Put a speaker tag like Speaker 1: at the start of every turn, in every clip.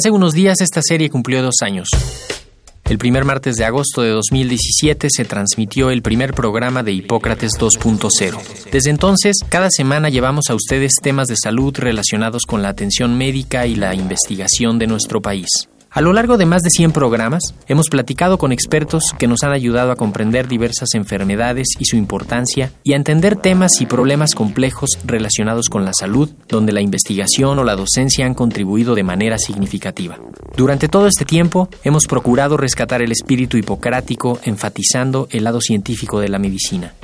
Speaker 1: Hace unos días esta serie cumplió dos años. El primer martes de agosto de 2017 se transmitió el primer programa de Hipócrates 2.0. Desde entonces, cada semana llevamos a ustedes temas de salud relacionados con la atención médica y la investigación de nuestro país. A lo largo de más de 100 programas, hemos platicado con expertos que nos han ayudado a comprender diversas enfermedades y su importancia y a entender temas y problemas complejos relacionados con la salud, donde la investigación o la docencia han contribuido de manera significativa. Durante todo este tiempo, hemos procurado rescatar el espíritu hipocrático enfatizando el lado científico de la medicina.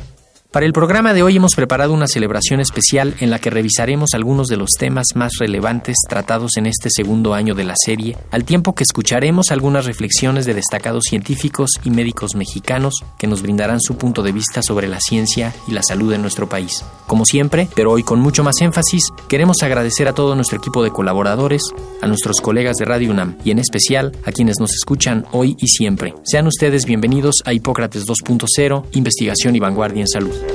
Speaker 1: Para el programa de hoy hemos preparado una celebración especial en la que revisaremos algunos de los temas más relevantes tratados en este segundo año de la serie, al tiempo que escucharemos algunas reflexiones de destacados científicos y médicos mexicanos que nos brindarán su punto de vista sobre la ciencia y la salud en nuestro país. Como siempre, pero hoy con mucho más énfasis, queremos agradecer a todo nuestro equipo de colaboradores, a nuestros colegas de Radio UNAM y en especial a quienes nos escuchan hoy y siempre. Sean ustedes bienvenidos a Hipócrates 2.0, Investigación y Vanguardia en Salud.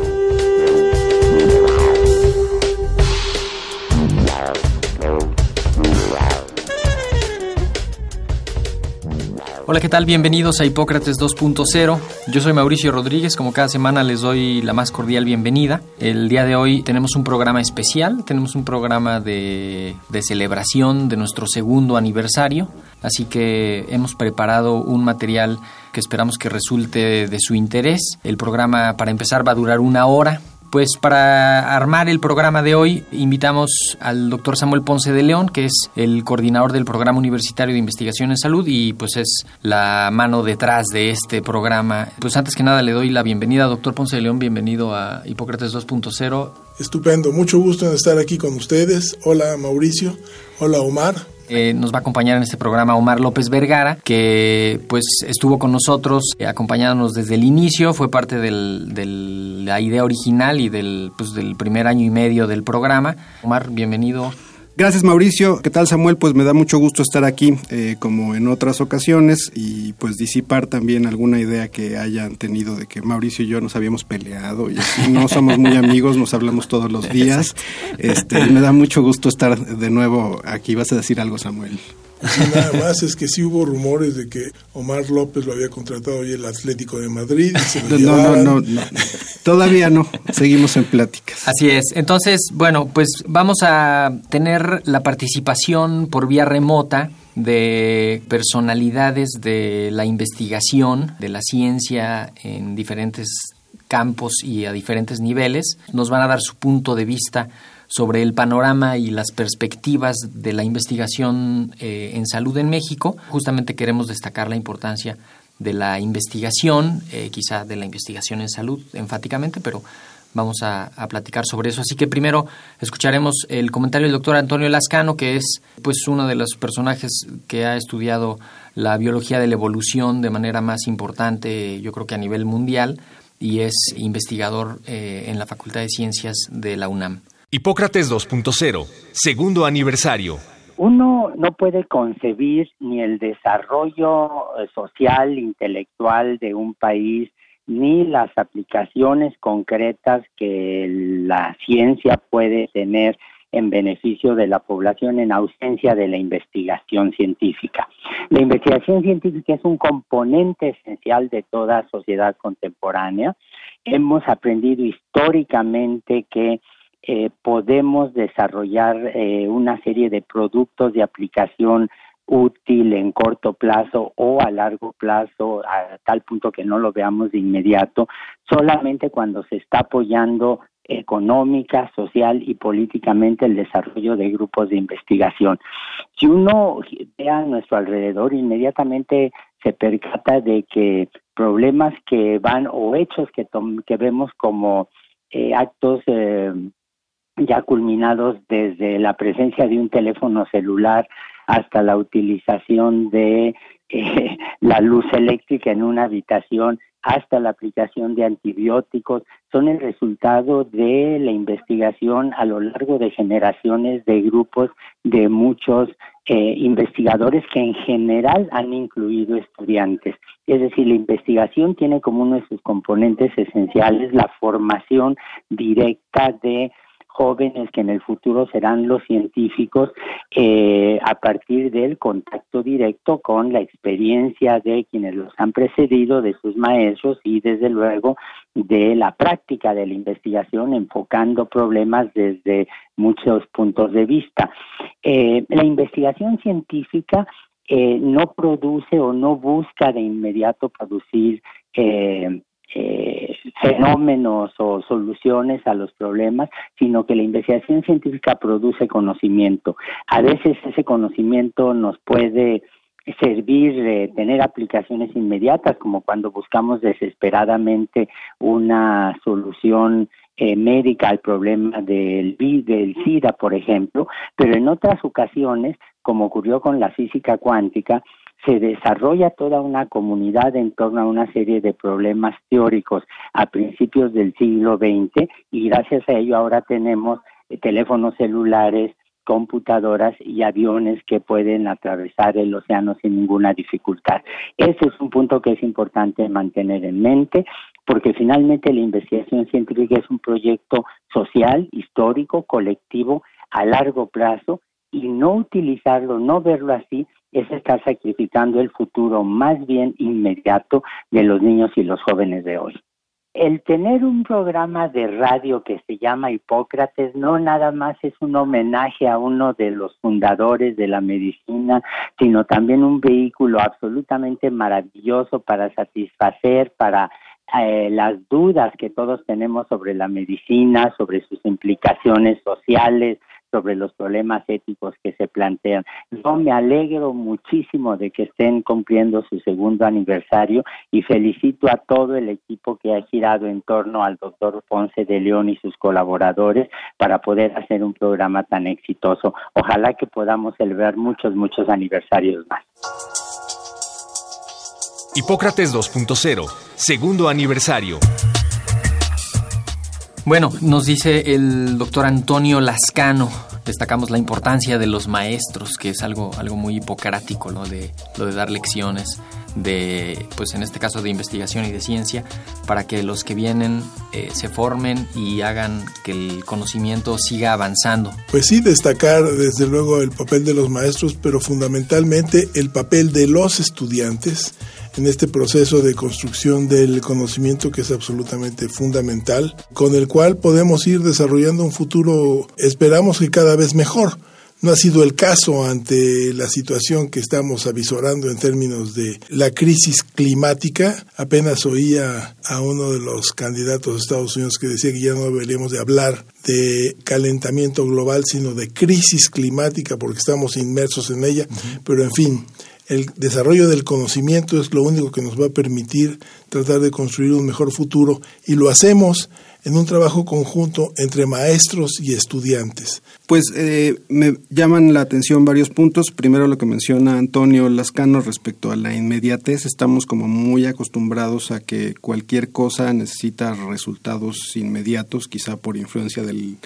Speaker 1: Hola, ¿qué tal? Bienvenidos a Hipócrates 2.0. Yo soy Mauricio Rodríguez, como cada semana les doy la más cordial bienvenida. El día de hoy tenemos un programa especial, tenemos un programa de, de celebración de nuestro segundo aniversario, así que hemos preparado un material que esperamos que resulte de su interés. El programa, para empezar, va a durar una hora. Pues para armar el programa de hoy invitamos al doctor Samuel Ponce de León, que es el coordinador del Programa Universitario de Investigación en Salud y pues es la mano detrás de este programa. Pues antes que nada le doy la bienvenida, doctor Ponce de León, bienvenido a Hipócrates 2.0.
Speaker 2: Estupendo, mucho gusto en estar aquí con ustedes. Hola Mauricio, hola Omar.
Speaker 1: Eh, nos va a acompañar en este programa Omar López Vergara, que pues estuvo con nosotros eh, acompañándonos desde el inicio, fue parte de la idea original y del, pues, del primer año y medio del programa. Omar, bienvenido.
Speaker 3: Gracias Mauricio. ¿Qué tal Samuel? Pues me da mucho gusto estar aquí eh, como en otras ocasiones y pues disipar también alguna idea que hayan tenido de que Mauricio y yo nos habíamos peleado y así no somos muy amigos, nos hablamos todos los días. Este, me da mucho gusto estar de nuevo aquí. ¿Vas a decir algo Samuel?
Speaker 2: Y nada más es que sí hubo rumores de que Omar López lo había contratado hoy el Atlético de Madrid. Y se lo
Speaker 3: No, no, no, no. Todavía no. Seguimos en pláticas.
Speaker 1: Así es. Entonces, bueno, pues vamos a tener la participación por vía remota de personalidades de la investigación, de la ciencia en diferentes campos y a diferentes niveles. Nos van a dar su punto de vista sobre el panorama y las perspectivas de la investigación eh, en salud en México. Justamente queremos destacar la importancia de la investigación, eh, quizá de la investigación en salud enfáticamente, pero vamos a, a, platicar sobre eso. Así que primero escucharemos el comentario del doctor Antonio Lascano, que es pues uno de los personajes que ha estudiado la biología de la evolución de manera más importante, yo creo que a nivel mundial, y es investigador eh, en la Facultad de Ciencias de la UNAM.
Speaker 4: Hipócrates 2.0, segundo aniversario.
Speaker 5: Uno no puede concebir ni el desarrollo eh, social, intelectual de un país, ni las aplicaciones concretas que la ciencia puede tener en beneficio de la población en ausencia de la investigación científica. La investigación científica es un componente esencial de toda sociedad contemporánea. Hemos aprendido históricamente que eh, podemos desarrollar eh, una serie de productos de aplicación útil en corto plazo o a largo plazo, a tal punto que no lo veamos de inmediato, solamente cuando se está apoyando económica, social y políticamente el desarrollo de grupos de investigación. Si uno ve a nuestro alrededor, inmediatamente se percata de que problemas que van o hechos que, que vemos como eh, actos eh, ya culminados desde la presencia de un teléfono celular hasta la utilización de eh, la luz eléctrica en una habitación hasta la aplicación de antibióticos, son el resultado de la investigación a lo largo de generaciones de grupos de muchos eh, investigadores que en general han incluido estudiantes. Es decir, la investigación tiene como uno de sus componentes esenciales la formación directa de jóvenes que en el futuro serán los científicos eh, a partir del contacto directo con la experiencia de quienes los han precedido, de sus maestros y desde luego de la práctica de la investigación enfocando problemas desde muchos puntos de vista. Eh, la investigación científica eh, no produce o no busca de inmediato producir eh, fenómenos o soluciones a los problemas, sino que la investigación científica produce conocimiento. A veces ese conocimiento nos puede servir de tener aplicaciones inmediatas, como cuando buscamos desesperadamente una solución eh, médica al problema del, del SIDA, por ejemplo, pero en otras ocasiones, como ocurrió con la física cuántica, se desarrolla toda una comunidad en torno a una serie de problemas teóricos a principios del siglo XX y gracias a ello ahora tenemos eh, teléfonos celulares, computadoras y aviones que pueden atravesar el océano sin ninguna dificultad. Ese es un punto que es importante mantener en mente porque finalmente la investigación científica es un proyecto social, histórico, colectivo, a largo plazo y no utilizarlo, no verlo así, es estar sacrificando el futuro más bien inmediato de los niños y los jóvenes de hoy. El tener un programa de radio que se llama Hipócrates no nada más es un homenaje a uno de los fundadores de la medicina, sino también un vehículo absolutamente maravilloso para satisfacer, para eh, las dudas que todos tenemos sobre la medicina, sobre sus implicaciones sociales, sobre los problemas éticos que se plantean. Yo me alegro muchísimo de que estén cumpliendo su segundo aniversario y felicito a todo el equipo que ha girado en torno al doctor Ponce de León y sus colaboradores para poder hacer un programa tan exitoso. Ojalá que podamos celebrar muchos, muchos aniversarios más.
Speaker 4: Hipócrates 2.0, segundo aniversario.
Speaker 1: Bueno, nos dice el doctor Antonio Lascano, destacamos la importancia de los maestros, que es algo, algo muy hipocrático, ¿no? De, lo de dar lecciones, de, pues en este caso de investigación y de ciencia, para que los que vienen eh, se formen y hagan que el conocimiento siga avanzando.
Speaker 2: Pues sí, destacar desde luego el papel de los maestros, pero fundamentalmente el papel de los estudiantes en este proceso de construcción del conocimiento que es absolutamente fundamental, con el cual podemos ir desarrollando un futuro, esperamos que cada vez mejor. No ha sido el caso ante la situación que estamos avisorando en términos de la crisis climática. Apenas oía a uno de los candidatos de Estados Unidos que decía que ya no deberíamos de hablar de calentamiento global, sino de crisis climática porque estamos inmersos en ella. Pero en fin, el desarrollo del conocimiento es lo único que nos va a permitir tratar de construir un mejor futuro y lo hacemos en un trabajo conjunto entre maestros y estudiantes.
Speaker 3: Pues eh, me llaman la atención varios puntos. Primero lo que menciona Antonio Lascano respecto a la inmediatez. Estamos como muy acostumbrados a que cualquier cosa necesita resultados inmediatos, quizá por influencia del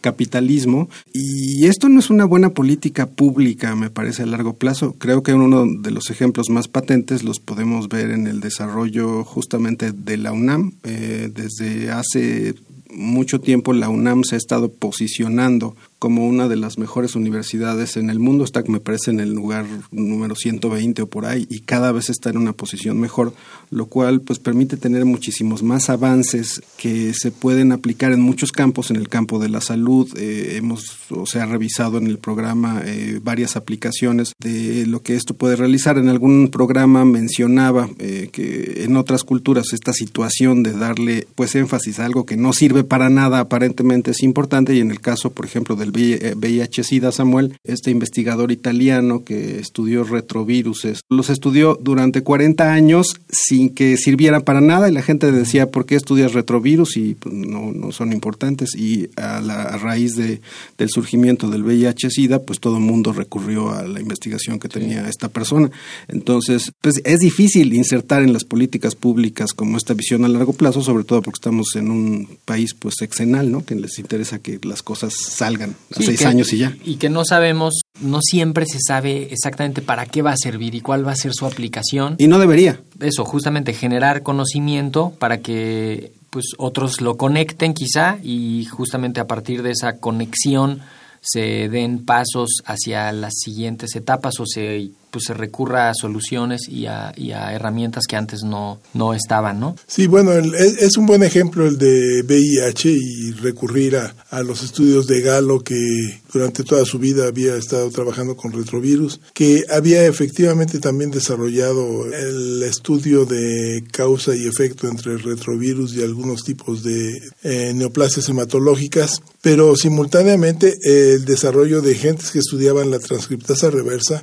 Speaker 3: capitalismo. Y esto no es una buena política pública, me parece, a largo plazo. Creo que uno de los ejemplos más patentes los podemos ver en el desarrollo justamente de la UNAM. Eh, desde hace mucho tiempo la UNAM se ha estado posicionando como una de las mejores universidades en el mundo, está me parece en el lugar número 120 o por ahí y cada vez está en una posición mejor, lo cual pues permite tener muchísimos más avances que se pueden aplicar en muchos campos, en el campo de la salud, eh, hemos o se ha revisado en el programa eh, varias aplicaciones de lo que esto puede realizar. En algún programa mencionaba eh, que en otras culturas esta situación de darle pues énfasis a algo que no sirve para nada aparentemente es importante y en el caso por ejemplo del del VIH-Sida, Samuel, este investigador italiano que estudió retroviruses, los estudió durante 40 años sin que sirvieran para nada y la gente decía, ¿por qué estudias retrovirus? Y pues, no, no son importantes. Y a, la, a raíz de, del surgimiento del VIH-Sida, pues todo el mundo recurrió a la investigación que tenía esta persona. Entonces, pues es difícil insertar en las políticas públicas como esta visión a largo plazo, sobre todo porque estamos en un país pues exenal, ¿no? Que les interesa que las cosas salgan seis años y ya.
Speaker 1: Y que no sabemos, no siempre se sabe exactamente para qué va a servir y cuál va a ser su aplicación.
Speaker 3: Y no debería.
Speaker 1: Eso, justamente generar conocimiento para que pues otros lo conecten quizá y justamente a partir de esa conexión se den pasos hacia las siguientes etapas o se pues se recurra a soluciones y a, y a herramientas que antes no, no estaban, ¿no?
Speaker 2: Sí, bueno, es, un buen ejemplo el de VIH y recurrir a, a, los estudios de Galo que durante toda su vida había estado trabajando con retrovirus, que había efectivamente también desarrollado el estudio de causa y efecto entre el retrovirus y algunos tipos de eh, neoplasias hematológicas, pero simultáneamente el desarrollo de gentes que estudiaban la transcriptasa reversa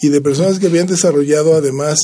Speaker 2: y de personas que habían desarrollado además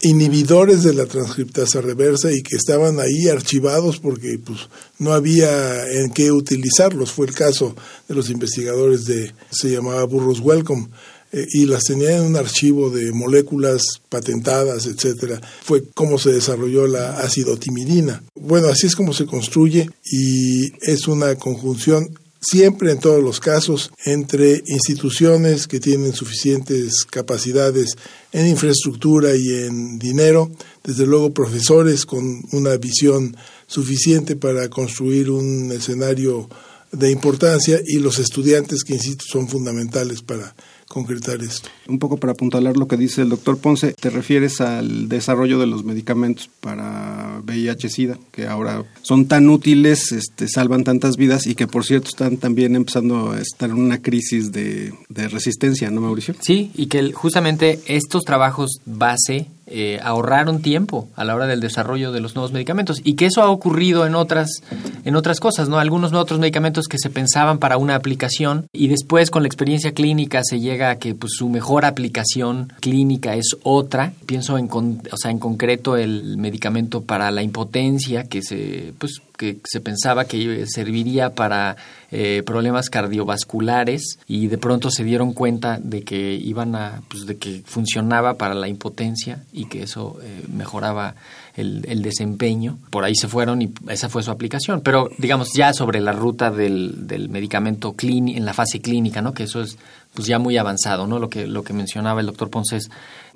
Speaker 2: inhibidores de la transcriptasa reversa y que estaban ahí archivados porque pues no había en qué utilizarlos. Fue el caso de los investigadores de, se llamaba Burros Welcome, eh, y las tenían en un archivo de moléculas patentadas, etcétera. Fue cómo se desarrolló la acidotimidina. Bueno, así es como se construye y es una conjunción siempre en todos los casos entre instituciones que tienen suficientes capacidades en infraestructura y en dinero, desde luego profesores con una visión suficiente para construir un escenario de importancia y los estudiantes que, insisto, son fundamentales para concretar esto.
Speaker 3: Un poco para apuntalar lo que dice el doctor Ponce, te refieres al desarrollo de los medicamentos para VIH-Sida, que ahora son tan útiles, este, salvan tantas vidas y que por cierto están también empezando a estar en una crisis de, de resistencia, ¿no, Mauricio?
Speaker 1: Sí, y que justamente estos trabajos base eh, ahorraron tiempo a la hora del desarrollo de los nuevos medicamentos y que eso ha ocurrido en otras en otras cosas, ¿no? Algunos otros medicamentos que se pensaban para una aplicación y después con la experiencia clínica se llega a que pues su mejor aplicación clínica es otra. Pienso en o sea, en concreto el medicamento para la impotencia que se pues que se pensaba que serviría para eh, problemas cardiovasculares y de pronto se dieron cuenta de que iban a pues de que funcionaba para la impotencia y que eso eh, mejoraba el, desempeño. Por ahí se fueron y esa fue su aplicación. Pero digamos ya sobre la ruta del, del medicamento en la fase clínica no que eso es pues ya muy avanzado no lo que lo que mencionaba el doctor Ponce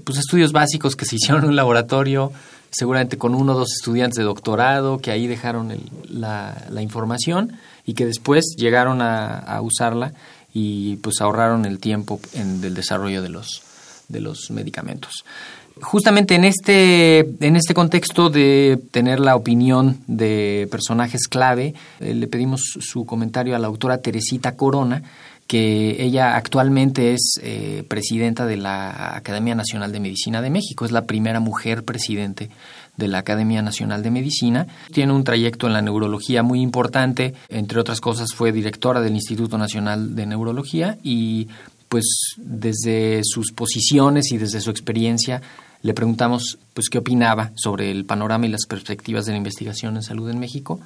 Speaker 1: pues estudios básicos que se hicieron en un laboratorio seguramente con uno o dos estudiantes de doctorado que ahí dejaron la, la, información y que después llegaron a, usarla y pues ahorraron el tiempo en, del desarrollo de los, de los medicamentos. Justamente en este, en este contexto de tener la opinión de personajes clave, eh, le pedimos su comentario a la autora Teresita Corona, que ella actualmente es eh, presidenta de la Academia Nacional de Medicina de México, es la primera mujer presidente de la Academia Nacional de Medicina. Tiene un trayecto en la neurología muy importante, entre otras cosas fue directora del Instituto Nacional de Neurología y pues desde sus posiciones y desde su experiencia le preguntamos pues qué opinaba sobre el panorama y las perspectivas de la investigación en salud en México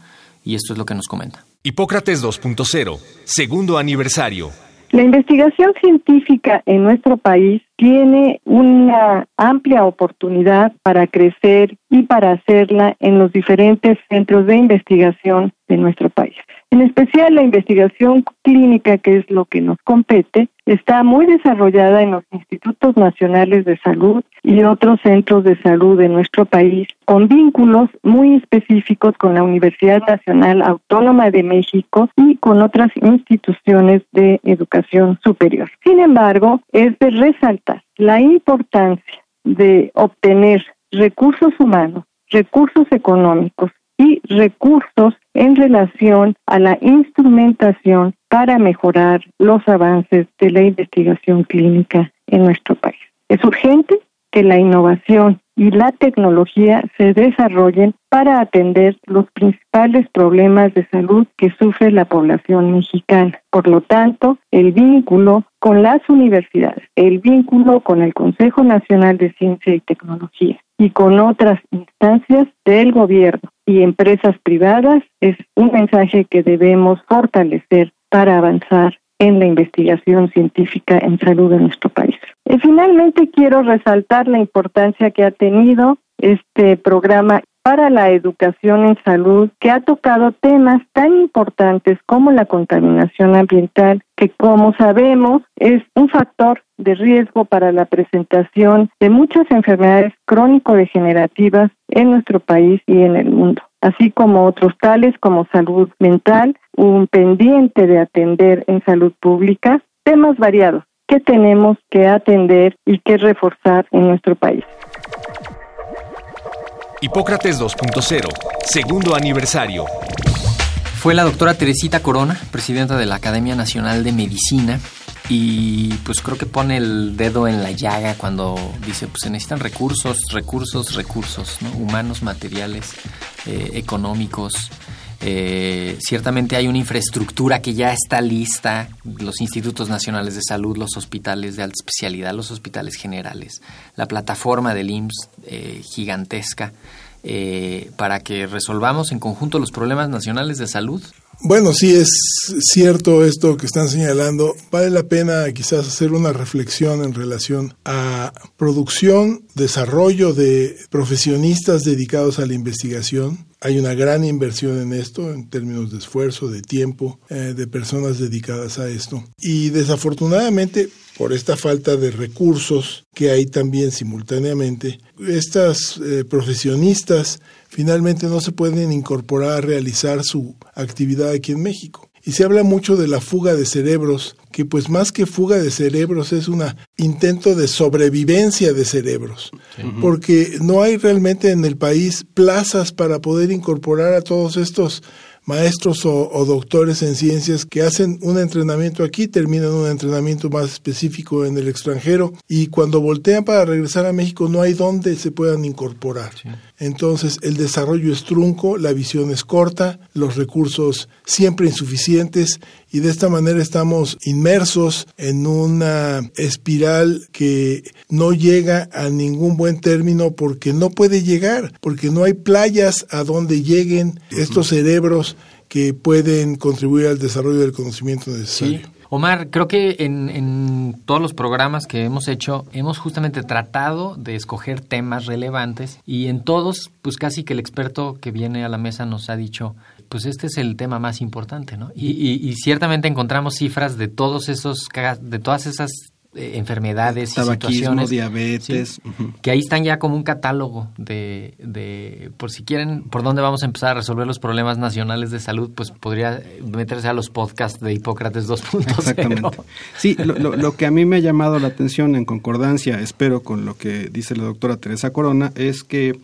Speaker 1: y esto es lo que nos comenta.
Speaker 4: Hipócrates 2.0, segundo aniversario.
Speaker 6: La investigación científica en nuestro país tiene una amplia oportunidad para crecer y para hacerla en los diferentes centros de investigación de nuestro país. En especial la investigación clínica, que es lo que nos compete, está muy desarrollada en los institutos nacionales de salud y otros centros de salud de nuestro país, con vínculos muy específicos con la Universidad Nacional Autónoma de México y con otras instituciones de educación superior. Sin embargo, es de resaltar la importancia de obtener recursos humanos, recursos económicos y recursos en relación a la instrumentación para mejorar los avances de la investigación clínica en nuestro país. Es urgente que la innovación y la tecnología se desarrollen para atender los principales problemas de salud que sufre la población mexicana. Por lo tanto, el vínculo con las universidades, el vínculo con el Consejo Nacional de Ciencia y Tecnología y con otras instancias del gobierno y empresas privadas es un mensaje que debemos fortalecer para avanzar en la investigación científica en salud en nuestro país. Y finalmente quiero resaltar la importancia que ha tenido este programa para la educación en salud que ha tocado temas tan importantes como la contaminación ambiental, que como sabemos es un factor de riesgo para la presentación de muchas enfermedades crónico-degenerativas en nuestro país y en el mundo, así como otros tales como salud mental, un pendiente de atender en salud pública, temas variados que tenemos que atender y que reforzar en nuestro país.
Speaker 4: Hipócrates 2.0, segundo aniversario.
Speaker 1: Fue la doctora Teresita Corona, presidenta de la Academia Nacional de Medicina, y pues creo que pone el dedo en la llaga cuando dice, pues se necesitan recursos, recursos, recursos, ¿no? humanos, materiales, eh, económicos, eh, ciertamente hay una infraestructura que ya está lista, los institutos nacionales de salud, los hospitales de alta especialidad, los hospitales generales, la plataforma del IMSS eh, gigantesca, eh, para que resolvamos en conjunto los problemas nacionales de salud.
Speaker 2: Bueno, sí es cierto esto que están señalando. Vale la pena quizás hacer una reflexión en relación a producción, desarrollo de profesionistas dedicados a la investigación. Hay una gran inversión en esto en términos de esfuerzo, de tiempo, eh, de personas dedicadas a esto. Y desafortunadamente, por esta falta de recursos que hay también simultáneamente, estas eh, profesionistas finalmente no se pueden incorporar a realizar su actividad aquí en México. Y se habla mucho de la fuga de cerebros, que pues más que fuga de cerebros es un intento de sobrevivencia de cerebros, porque no hay realmente en el país plazas para poder incorporar a todos estos maestros o, doctores en ciencias que hacen un entrenamiento aquí, terminan un entrenamiento más específico en el extranjero. Y cuando voltean para regresar a México no hay donde se puedan incorporar. Entonces el desarrollo es trunco, la visión es corta, los recursos siempre insuficientes y de esta manera estamos inmersos en una espiral que no llega a ningún buen término porque no puede llegar, porque no hay playas a donde lleguen estos cerebros que pueden contribuir al desarrollo del conocimiento necesario.
Speaker 1: Omar, creo que en, todos los programas que hemos hecho hemos justamente tratado de escoger temas relevantes y en todos, pues casi que el experto que viene a la mesa nos ha dicho, pues este es el tema más importante, ¿no? Y, y ciertamente encontramos cifras de todos esos, de todas esas eh, enfermedades y situaciones.
Speaker 3: diabetes.
Speaker 1: Que ahí están ya como un catálogo de, de, por si quieren, por dónde vamos a empezar a resolver los problemas nacionales de salud, pues podría meterse a los podcasts de Hipócrates 2.0. Exactamente.
Speaker 3: Sí, lo, lo, que a mí me ha llamado la atención en concordancia, espero, con lo que dice la doctora Teresa Corona, es que...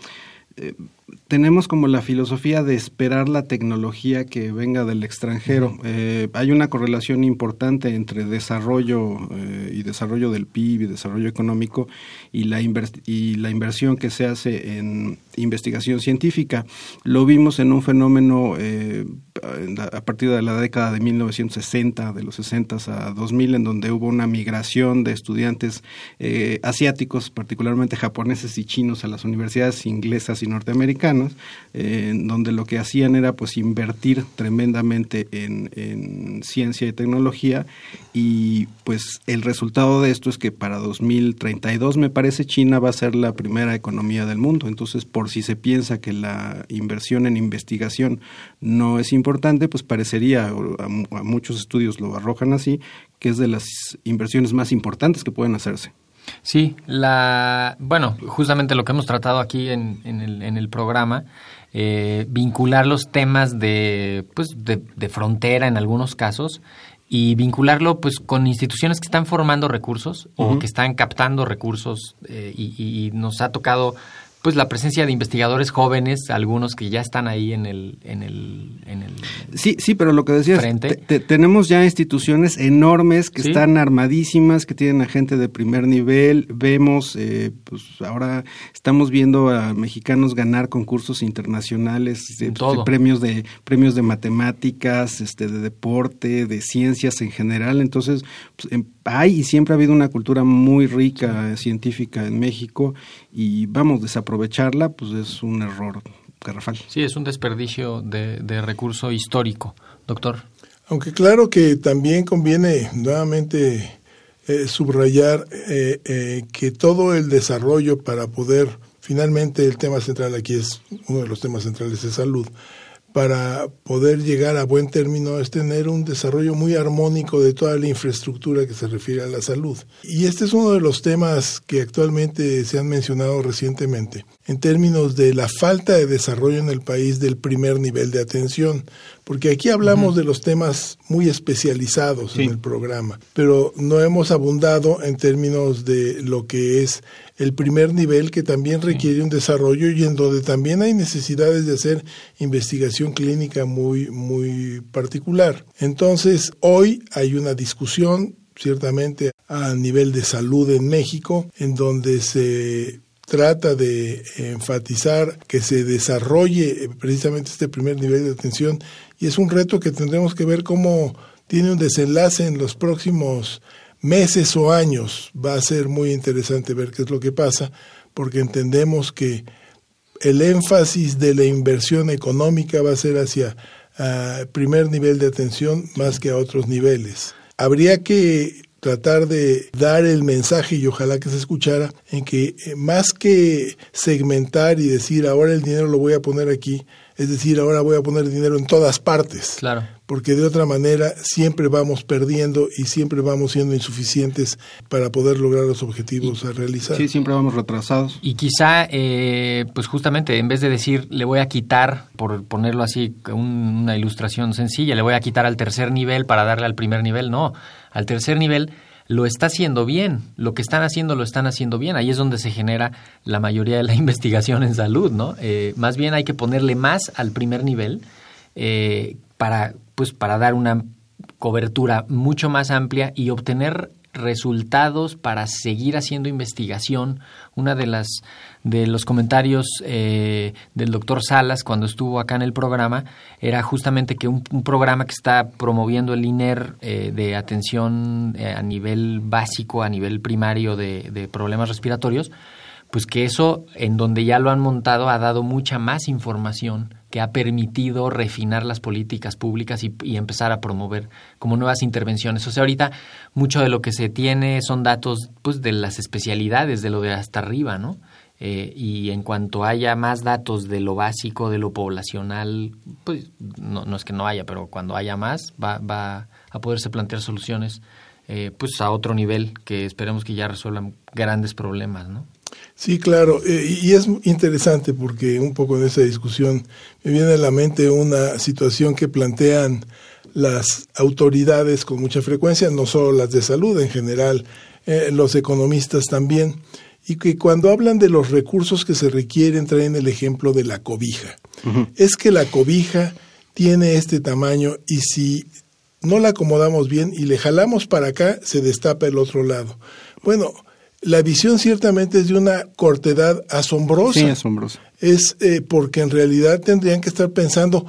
Speaker 3: Tenemos como la filosofía de esperar la tecnología que venga del extranjero. Eh, hay una correlación importante entre desarrollo eh, y desarrollo del PIB y desarrollo económico y la, y la inversión que se hace en investigación científica. Lo vimos en un fenómeno eh, a partir de la década de 1960, de los 60 a 2000, en donde hubo una migración de estudiantes asiáticos, particularmente japoneses y chinos, a las universidades inglesas y norteamericanas en donde lo que hacían era pues invertir tremendamente en, en, ciencia y tecnología y pues el resultado de esto es que para 2032 me parece China va a ser la primera economía del mundo. Entonces por si se piensa que la inversión en investigación no es importante, pues parecería, a muchos estudios lo arrojan así, que es de las inversiones más importantes que pueden hacerse.
Speaker 1: Sí, la, bueno, justamente lo que hemos tratado aquí en, en, el, en el programa, eh, vincular los temas de, pues, de, frontera en algunos casos y vincularlo pues con instituciones que están formando recursos o que están captando recursos eh, y, y, nos ha tocado pues la presencia de investigadores jóvenes, algunos que ya están ahí en el, en el, en el
Speaker 3: Sí, sí, pero lo que decías,
Speaker 1: frente.
Speaker 3: te- te- tenemos ya instituciones enormes que
Speaker 1: Sí.
Speaker 3: están armadísimas, que tienen a gente de primer nivel. Vemos, eh, pues ahora estamos viendo a mexicanos ganar concursos internacionales, de, premios de premios de matemáticas, este, de deporte, de ciencias en general. Entonces, pues, em- hay y siempre ha habido una cultura muy rica científica en México y vamos desaprovecharla, pues es un error garrafal.
Speaker 1: Sí, es un desperdicio de, de recurso histórico, doctor.
Speaker 2: Aunque claro que también conviene nuevamente eh, subrayar eh, eh, que todo el desarrollo para poder, finalmente el tema central aquí es uno de los temas centrales de salud, para poder llegar a buen término es tener un desarrollo muy armónico de toda la infraestructura que se refiere a la salud. Y este es uno de los temas que actualmente se han mencionado recientemente, en términos de la falta de desarrollo en el país del primer nivel de atención, porque aquí hablamos de los temas muy especializados en el programa, pero no hemos abundado en términos de lo que es el primer nivel que también requiere un desarrollo y en donde también hay necesidades de hacer investigación clínica muy muy particular. Entonces, hoy hay una discusión ciertamente a nivel de salud en México en donde se trata de enfatizar que se desarrolle eh, precisamente este primer nivel de atención y es un reto que tendremos que ver cómo tiene un desenlace en los próximos meses o años. Va a ser muy interesante ver qué es lo que pasa porque entendemos que el énfasis de la inversión económica va a ser hacia ah, primer nivel de atención más que a otros niveles. Habría que tratar de dar el mensaje y ojalá que se escuchara en que eh, más que segmentar y decir ahora el dinero lo voy a poner aquí, es decir, ahora voy a poner dinero en todas partes
Speaker 1: Claro.
Speaker 2: porque de otra manera siempre vamos perdiendo y siempre vamos siendo insuficientes para poder lograr los objetivos a realizar.
Speaker 3: Sí, siempre vamos retrasados.
Speaker 1: Y quizá, eh, pues justamente, en vez de decir, le voy a quitar, por ponerlo así, un- una ilustración sencilla, le voy a quitar al tercer nivel para darle al primer nivel, no, al tercer nivel lo está haciendo bien, lo que están haciendo lo están haciendo bien, ahí es donde se genera la mayoría de la investigación en salud, ¿no? Eh, más bien hay que ponerle más al primer nivel eh, para, pues, para dar una cobertura mucho más amplia y obtener resultados para seguir haciendo investigación. Una de las de los comentarios eh, del doctor Salas cuando estuvo acá en el programa era justamente que un, programa que está promoviendo el INER eh, de atención eh, a nivel básico, a nivel primario de problemas respiratorios, pues que eso en donde ya lo han montado ha dado mucha más información que ha permitido refinar las políticas públicas y, empezar a promover como nuevas intervenciones. O sea, ahorita mucho de lo que se tiene son datos pues de las especialidades, de lo de hasta arriba, ¿no? Eh, y en cuanto haya más datos de lo básico, de lo poblacional, pues no, no es que no haya, pero cuando haya más va, va a poderse plantear soluciones eh, pues a otro nivel que esperemos que ya resuelvan grandes problemas, ¿no?
Speaker 2: Sí, claro, eh, y es interesante porque un poco en esa discusión me viene a la mente una situación que plantean las autoridades con mucha frecuencia, no solo las de salud en general, eh, los economistas también, y que cuando hablan de los recursos que se requieren traen el ejemplo de la cobija. Uh -huh. Es que la cobija tiene este tamaño y si no la acomodamos bien y le jalamos para acá, se destapa el otro lado. Bueno, la visión ciertamente es de una cortedad asombrosa.
Speaker 3: Sí, asombrosa.
Speaker 2: Es eh, porque en realidad tendrían que estar pensando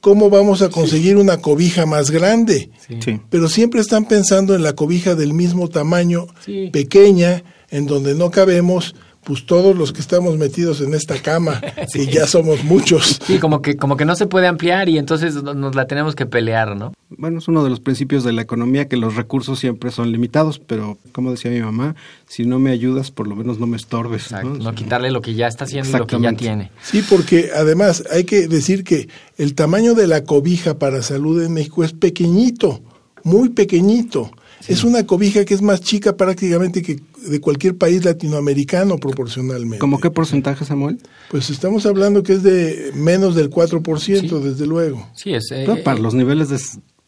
Speaker 2: cómo vamos a conseguir sí. una cobija más grande.
Speaker 3: Sí.
Speaker 2: Pero siempre están pensando en la cobija del mismo tamaño,
Speaker 1: sí.
Speaker 2: pequeña, en donde no cabemos pues todos los que estamos metidos en esta cama, sí. que ya somos muchos.
Speaker 1: Sí, como que, como que no se puede ampliar y entonces nos la tenemos que pelear, ¿no?
Speaker 3: Bueno, es uno de los principios de la economía que los recursos siempre son limitados, pero como decía mi mamá, si no me ayudas, por lo menos no me estorbes.
Speaker 1: Exacto,
Speaker 3: no,
Speaker 1: no quitarle lo que ya está haciendo y lo que ya tiene.
Speaker 2: Sí, porque además hay que decir que el tamaño de la cobija para salud en México es pequeñito, muy pequeñito. Sí. Es una cobija que es más chica prácticamente que de cualquier país latinoamericano proporcionalmente.
Speaker 3: ¿Cómo qué porcentaje, Samuel?
Speaker 2: Pues estamos hablando que es de menos del 4%, sí. desde luego.
Speaker 1: Sí, es...
Speaker 3: Eh, para los niveles de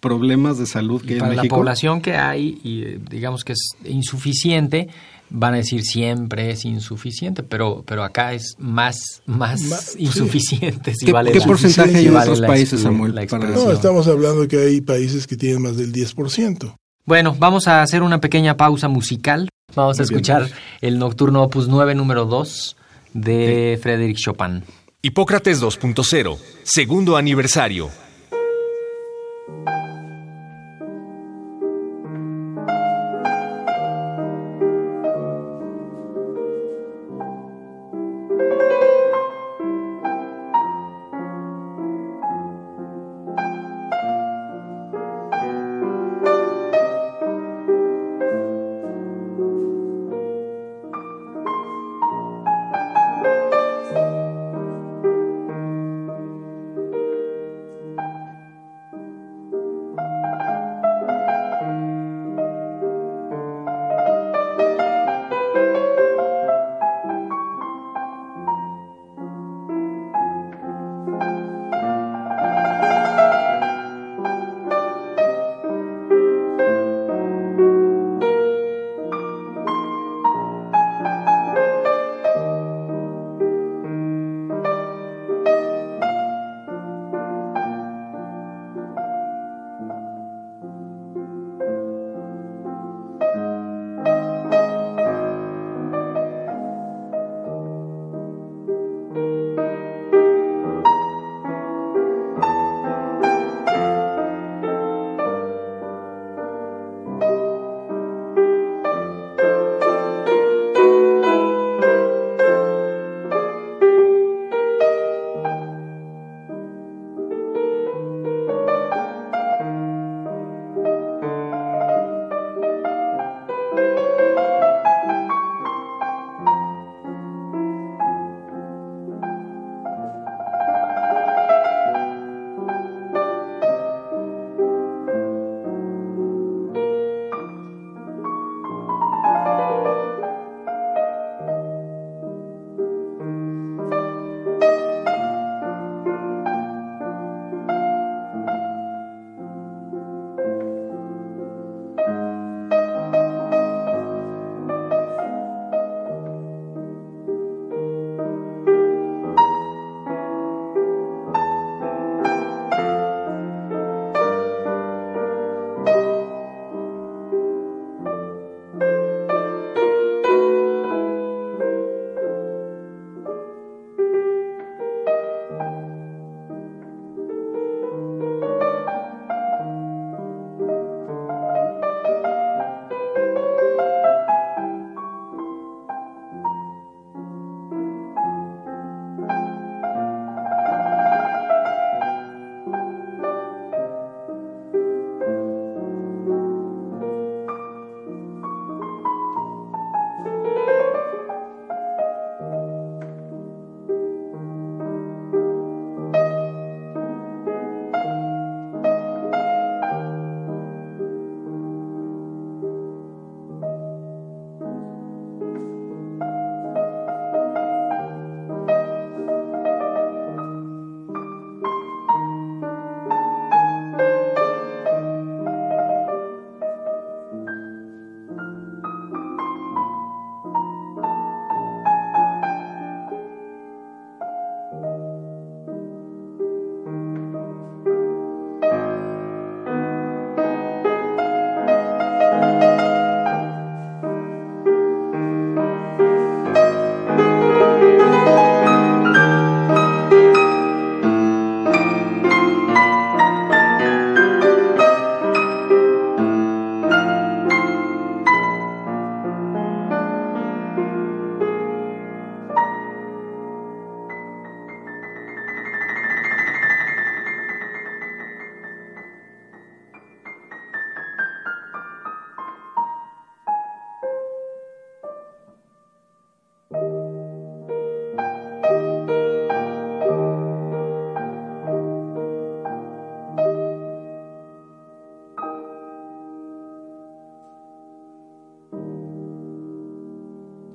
Speaker 3: problemas de salud que hay
Speaker 1: para
Speaker 3: en
Speaker 1: la
Speaker 3: México.
Speaker 1: población que hay y digamos que es insuficiente van a decir siempre es insuficiente, pero, pero acá es más, más
Speaker 2: Ma-
Speaker 1: insuficiente. si
Speaker 3: ¿Qué,
Speaker 1: vale
Speaker 3: qué
Speaker 1: la-
Speaker 3: porcentaje hay en
Speaker 1: vale
Speaker 3: esos
Speaker 1: la
Speaker 3: países, Samuel?
Speaker 2: No, estamos hablando que hay países que tienen más del 10%.
Speaker 1: Bueno, vamos a hacer una pequeña pausa musical. Vamos a
Speaker 2: bien,
Speaker 1: escuchar
Speaker 2: pues.
Speaker 1: el Nocturno Opus 9, número 2 de Frédéric Chopin.
Speaker 4: Hipócrates 2.0, segundo aniversario.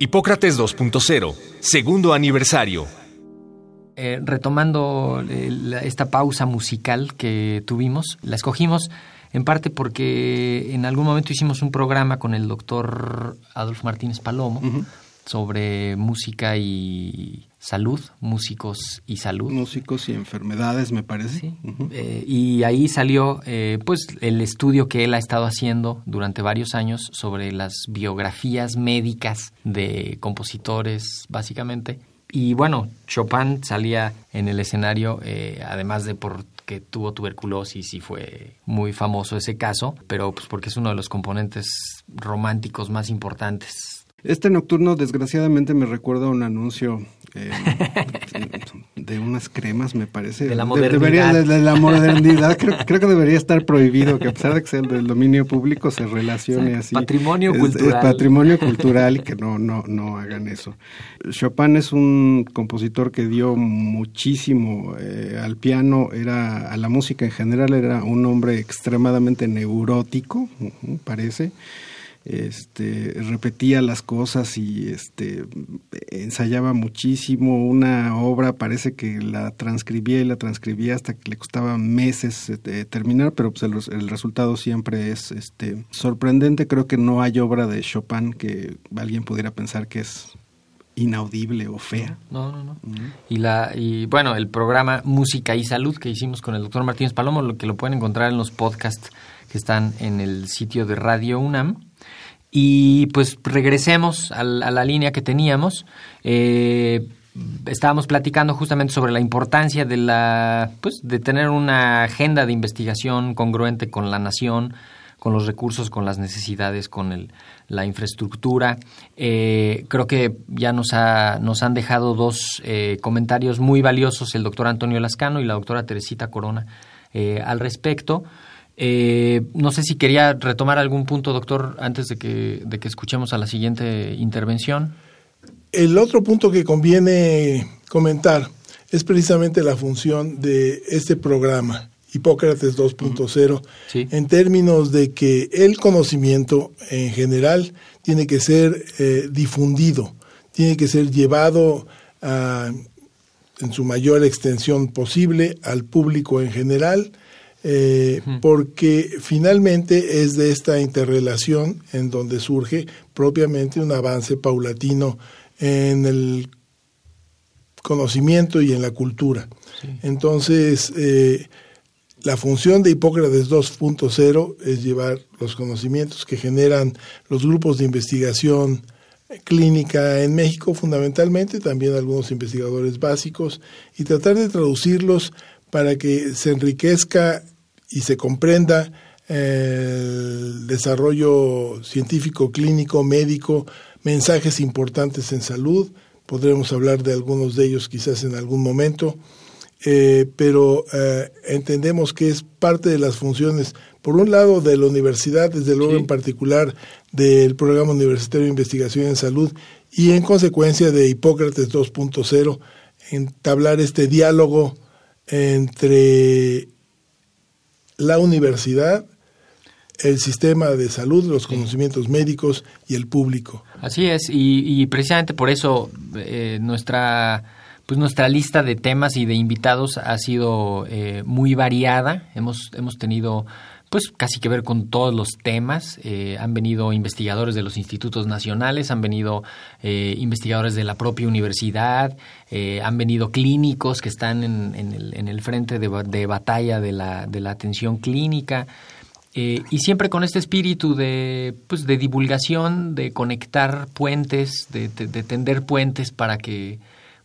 Speaker 4: Hipócrates 2.0, segundo aniversario.
Speaker 1: Eh, retomando eh, esta pausa musical que tuvimos, la escogimos en parte porque en algún momento hicimos un programa con el doctor Adolfo Martínez Palomo sobre música y salud, músicos y salud.
Speaker 3: Músicos y enfermedades, me parece.
Speaker 1: Eh, y ahí salió eh, pues el estudio que él ha estado haciendo durante varios años sobre las biografías médicas de compositores, básicamente. Y bueno, Chopin salía en el escenario, eh, además de porque tuvo tuberculosis y fue muy famoso ese caso, pero pues porque es uno de los componentes románticos más importantes
Speaker 3: este nocturno, desgraciadamente, me recuerda un anuncio eh, de unas cremas, me parece.
Speaker 1: De la modernidad.
Speaker 3: de, la modernidad. creo, que debería estar prohibido que, a pesar de que sea del dominio público, se relacione así.
Speaker 1: Patrimonio cultural.
Speaker 3: patrimonio cultural y que no, no, no hagan eso. Chopin es un compositor que dio muchísimo eh, al piano, era a la música en general, era un hombre extremadamente neurótico, parece este, repetía las cosas y este, ensayaba muchísimo. Una obra parece que la transcribía y la transcribía hasta que le costaba meses este, terminar, pero pues el, resultado siempre es este, sorprendente. Creo que no hay obra de Chopin que alguien pudiera pensar que es inaudible o fea.
Speaker 1: No, no, no. Y la y bueno, el programa Música y Salud que hicimos con el doctor Martínez Palomo, lo que lo pueden encontrar en los podcasts que están en el sitio de Radio UNAM y pues regresemos a, la línea que teníamos. Eh, estábamos platicando justamente sobre la importancia de la pues de tener una agenda de investigación congruente con la nación con los recursos con las necesidades con el, la infraestructura eh, creo que ya nos ha, nos han dejado dos eh, comentarios muy valiosos el doctor Antonio Lascano y la doctora Teresita Corona al respecto eh, no sé si quería retomar algún punto, doctor, antes de que, de que escuchemos a la siguiente intervención.
Speaker 2: El otro punto que conviene comentar es precisamente la función de este programa, Hipócrates 2.0, en términos de que el conocimiento en general tiene que ser eh, difundido, tiene que ser llevado en su mayor extensión posible al público en general, eh, porque finalmente es de esta interrelación en donde surge propiamente un avance paulatino en el conocimiento y en la cultura. Entonces, eh, la función de Hipócrates 2.0 es llevar los conocimientos que generan los grupos de investigación clínica en México fundamentalmente, también algunos investigadores básicos, y tratar de traducirlos para que se enriquezca y se comprenda el desarrollo científico, clínico, médico, mensajes importantes en salud. Podremos hablar de algunos de ellos quizás en algún momento, eh, pero eh, entendemos que es parte de las funciones, por un lado, de la universidad, desde luego en particular del Programa Universitario de Investigación en Salud, y en consecuencia de Hipócrates 2.0, entablar este diálogo entre la universidad, el sistema de salud, los conocimientos médicos y el público.
Speaker 1: Así es, y, precisamente por eso eh, nuestra pues nuestra lista de temas y de invitados ha sido eh, muy variada. Hemos, hemos tenido pues casi que ver con todos los temas. Eh, han venido investigadores de los institutos nacionales, han venido eh, investigadores de la propia universidad, eh, han venido clínicos que están en, el, en el, frente de, batalla de la, de la atención clínica. y siempre con este espíritu de, pues, de divulgación, de conectar puentes, de, de tender puentes para que,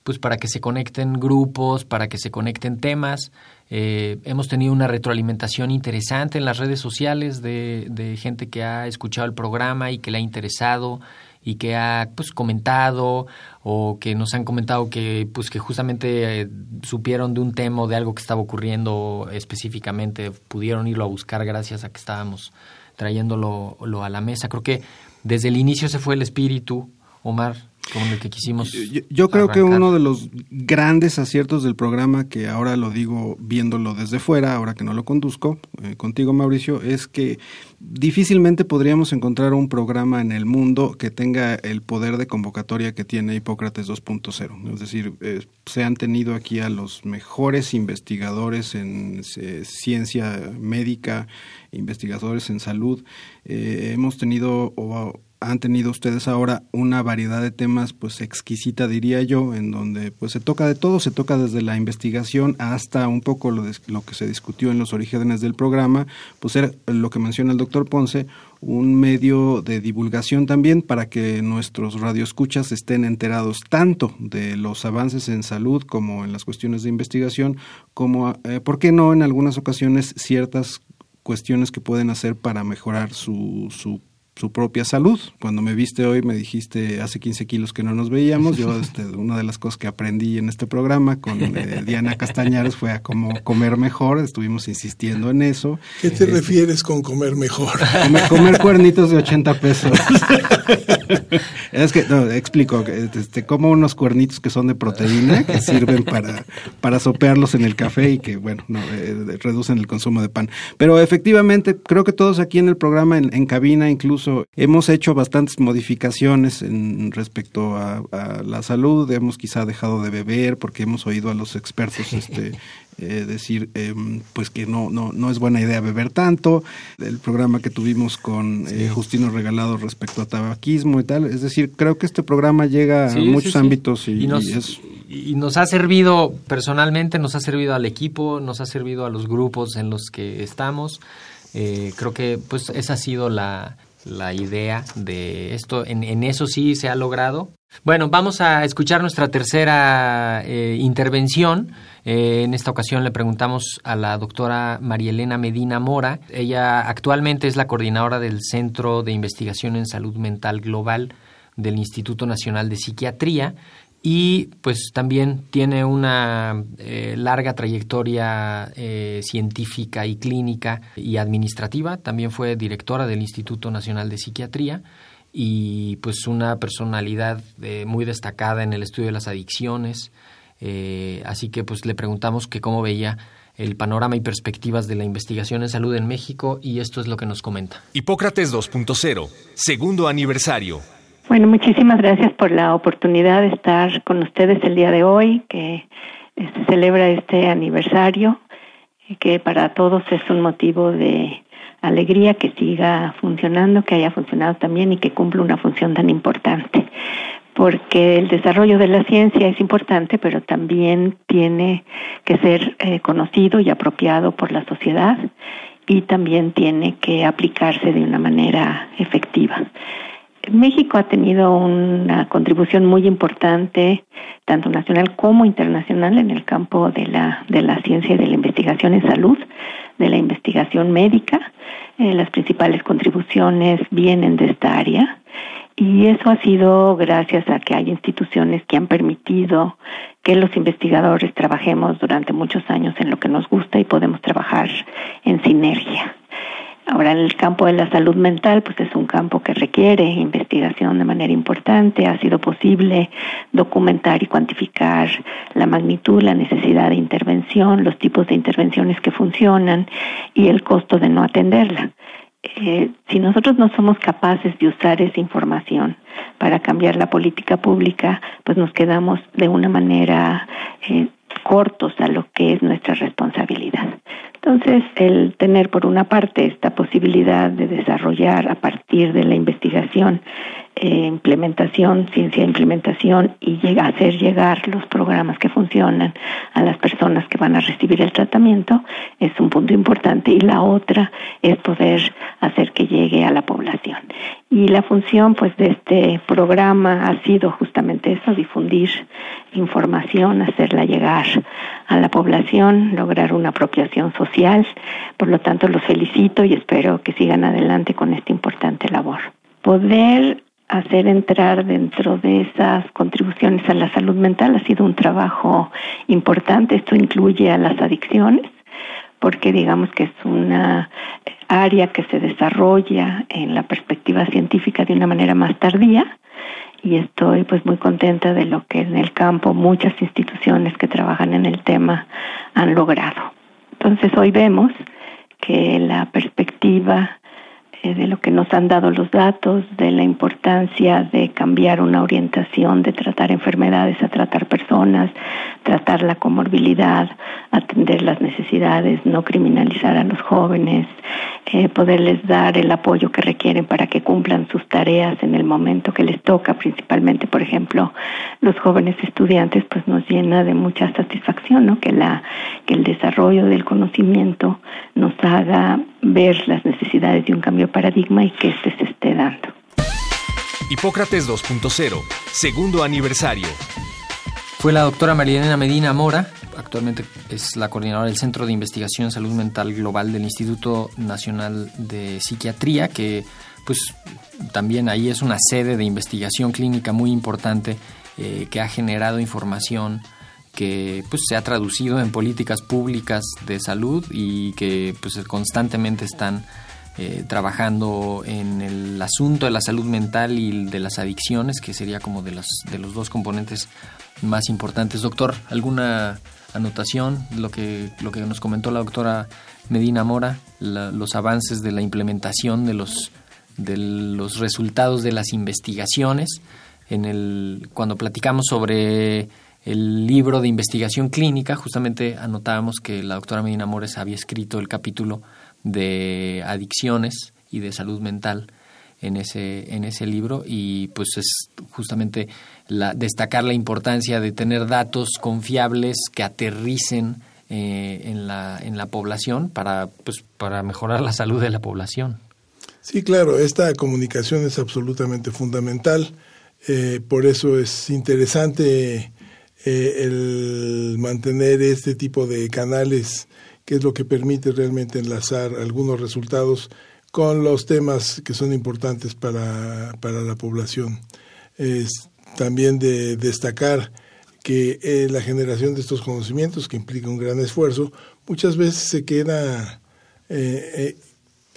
Speaker 1: pues, para que se conecten grupos, para que se conecten temas. Eh, hemos tenido una retroalimentación interesante en las redes sociales de, gente que ha escuchado el programa y que le ha interesado y que ha pues comentado o que nos han comentado que pues que justamente eh, supieron de un tema o de algo que estaba ocurriendo específicamente pudieron irlo a buscar gracias a que estábamos trayéndolo a la mesa. Creo que desde el inicio se fue el espíritu Omar con el que quisimos.
Speaker 3: Yo, creo que uno de los grandes aciertos del programa, que ahora lo digo viéndolo desde fuera, ahora que no lo conduzco, eh, contigo Mauricio, es que difícilmente podríamos encontrar un programa en el mundo que tenga el poder de convocatoria que tiene Hipócrates 2.0. Es decir, eh, se han tenido aquí a los mejores investigadores en eh, ciencia médica, investigadores en salud. hemos tenido han tenido ustedes ahora una variedad de temas pues exquisita diría yo en donde pues se toca de todo se toca desde la investigación hasta un poco lo, lo que se discutió en los orígenes del programa pues era lo que menciona el doctor Ponce un medio de divulgación también para que nuestros radioescuchas estén enterados tanto de los avances en salud como en las cuestiones de investigación como eh, por qué no en algunas ocasiones ciertas cuestiones que pueden hacer para mejorar su, su su propia salud. Cuando me viste hoy me dijiste hace 15 kilos que no nos veíamos. Yo este, una de las cosas que aprendí en este programa con eh, Diana Castañares fue a cómo comer mejor. Estuvimos insistiendo en eso.
Speaker 2: ¿Qué te este, refieres con comer mejor?
Speaker 3: Comer, cuernitos de 80 pesos. es que, no, explico, este, como unos cuernitos que son de proteína, que sirven para, para sopearlos en el café y que, bueno, no, eh, reducen el consumo de pan. Pero efectivamente, creo que todos aquí en el programa, en cabina incluso, hemos hecho bastantes modificaciones en respecto a, la salud, hemos quizá dejado de beber porque hemos oído a los expertos este, eh, decir em, pues que no, no, no es buena idea beber tanto, el programa que tuvimos con eh, Justino Regalado respecto a tabaquismo y tal, es decir, creo que este programa llega a muchos ámbitos y,
Speaker 1: y nos ha servido personalmente, nos ha servido al equipo, nos ha servido a los grupos en los que estamos. Eh, creo que pues esa ha sido la, la idea de esto. En, en, eso sí se ha logrado. Bueno, vamos a escuchar nuestra tercera eh, intervención. Eh, en esta ocasión le preguntamos a la doctora María Elena Medina Mora. Ella actualmente es la coordinadora del Centro de Investigación en Salud Mental Global del Instituto Nacional de Psiquiatría y pues también tiene una eh, larga trayectoria eh, científica y clínica y administrativa. También fue directora del Instituto Nacional de Psiquiatría y pues una personalidad eh, muy destacada en el estudio de las adicciones. así que pues le preguntamos que cómo veía el panorama y perspectivas de la investigación en salud en México y esto es lo que nos comenta.
Speaker 4: Hipócrates 2.0, segundo aniversario.
Speaker 7: Bueno, muchísimas gracias por la oportunidad de estar con ustedes el día de hoy, que se celebra este aniversario, que para todos es un motivo de alegría que siga funcionando, que haya funcionado también y que cumpla una función tan importante. Porque el desarrollo de la ciencia es importante, pero también tiene que ser eh, conocido y apropiado por la sociedad y también tiene que aplicarse de una manera efectiva. México ha tenido una contribución muy importante, tanto nacional como internacional, en el campo de la, de la ciencia y de la investigación en salud, de la investigación médica. Eh, las principales contribuciones vienen de esta área y eso ha sido gracias a que hay instituciones que han permitido que los investigadores trabajemos durante muchos años en lo que nos gusta y podemos trabajar en sinergia. Ahora, en el campo de la salud mental, pues es un campo que requiere investigación de manera importante. Ha sido posible documentar y cuantificar la magnitud, la necesidad de intervención, los tipos de intervenciones que funcionan y el costo de no atenderla. Eh, si nosotros no somos capaces de usar esa información para cambiar la política pública, pues nos quedamos de una manera eh, cortos a lo que es nuestra responsabilidad. Entonces, el tener por una parte esta posibilidad de desarrollar a partir de la investigación, eh, implementación, ciencia de implementación y hacer llegar los programas que funcionan a las personas que van a recibir el tratamiento es un punto importante y la otra es poder hacer que llegue a la población. Y la función pues de este programa ha sido justamente eso, difundir información, hacerla llegar a la población, lograr una apropiación social. Por lo tanto, los felicito y espero que sigan adelante con esta importante labor. Poder hacer entrar dentro de esas contribuciones a la salud mental ha sido un trabajo importante. Esto incluye a las adicciones, porque digamos que es una área que se desarrolla en la perspectiva científica de una manera más tardía y estoy pues muy contenta de lo que en el campo muchas instituciones que trabajan en el tema han logrado. Entonces hoy vemos que la perspectiva eh, de lo que nos han dado los datos, de la importancia de cambiar una orientación, de tratar enfermedades a tratar personas, tratar la comorbilidad, atender las necesidades, no criminalizar a los jóvenes, eh, poderles dar el apoyo que requieren para que cumplan sus tareas en el momento que les toca, principalmente, por ejemplo, los jóvenes estudiantes, pues nos llena de mucha satisfacción, ¿no? Que la que el desarrollo del conocimiento nos haga ver las necesidades de un cambio de paradigma y que éste se esté dando.
Speaker 4: Hipócrates 2.0, segundo aniversario.
Speaker 1: Fue la doctora Marilena Medina Mora, actualmente es la coordinadora del Centro de Investigación en Salud Mental Global del Instituto Nacional de Psiquiatría, que pues también ahí es una sede de investigación clínica muy importante eh, que ha generado información que pues se ha traducido en políticas públicas de salud y que pues constantemente están eh, trabajando en el asunto de la salud mental y de las adicciones, que sería como de los, de los dos componentes más importantes. Doctor, ¿alguna anotación? Lo que, lo que nos comentó la doctora Medina Mora, los avances de la implementación de los, de los resultados de las investigaciones. En el, cuando platicamos sobre el libro de investigación clínica, justamente anotábamos que la doctora Medina Mores había escrito el capítulo de adicciones y de salud mental en ese, en ese libro y pues es justamente destacar la importancia de tener datos confiables que aterricen eh, en, la, en la población para, pues, para mejorar la salud de la población.
Speaker 2: Sí, claro, esta comunicación es absolutamente fundamental, eh, por eso es interesante eh, el mantener este tipo de canales, que es lo que permite realmente enlazar algunos resultados con los temas que son importantes para, para la población. Es también de destacar que eh, la generación de estos conocimientos, que implica un gran esfuerzo, muchas veces se queda eh,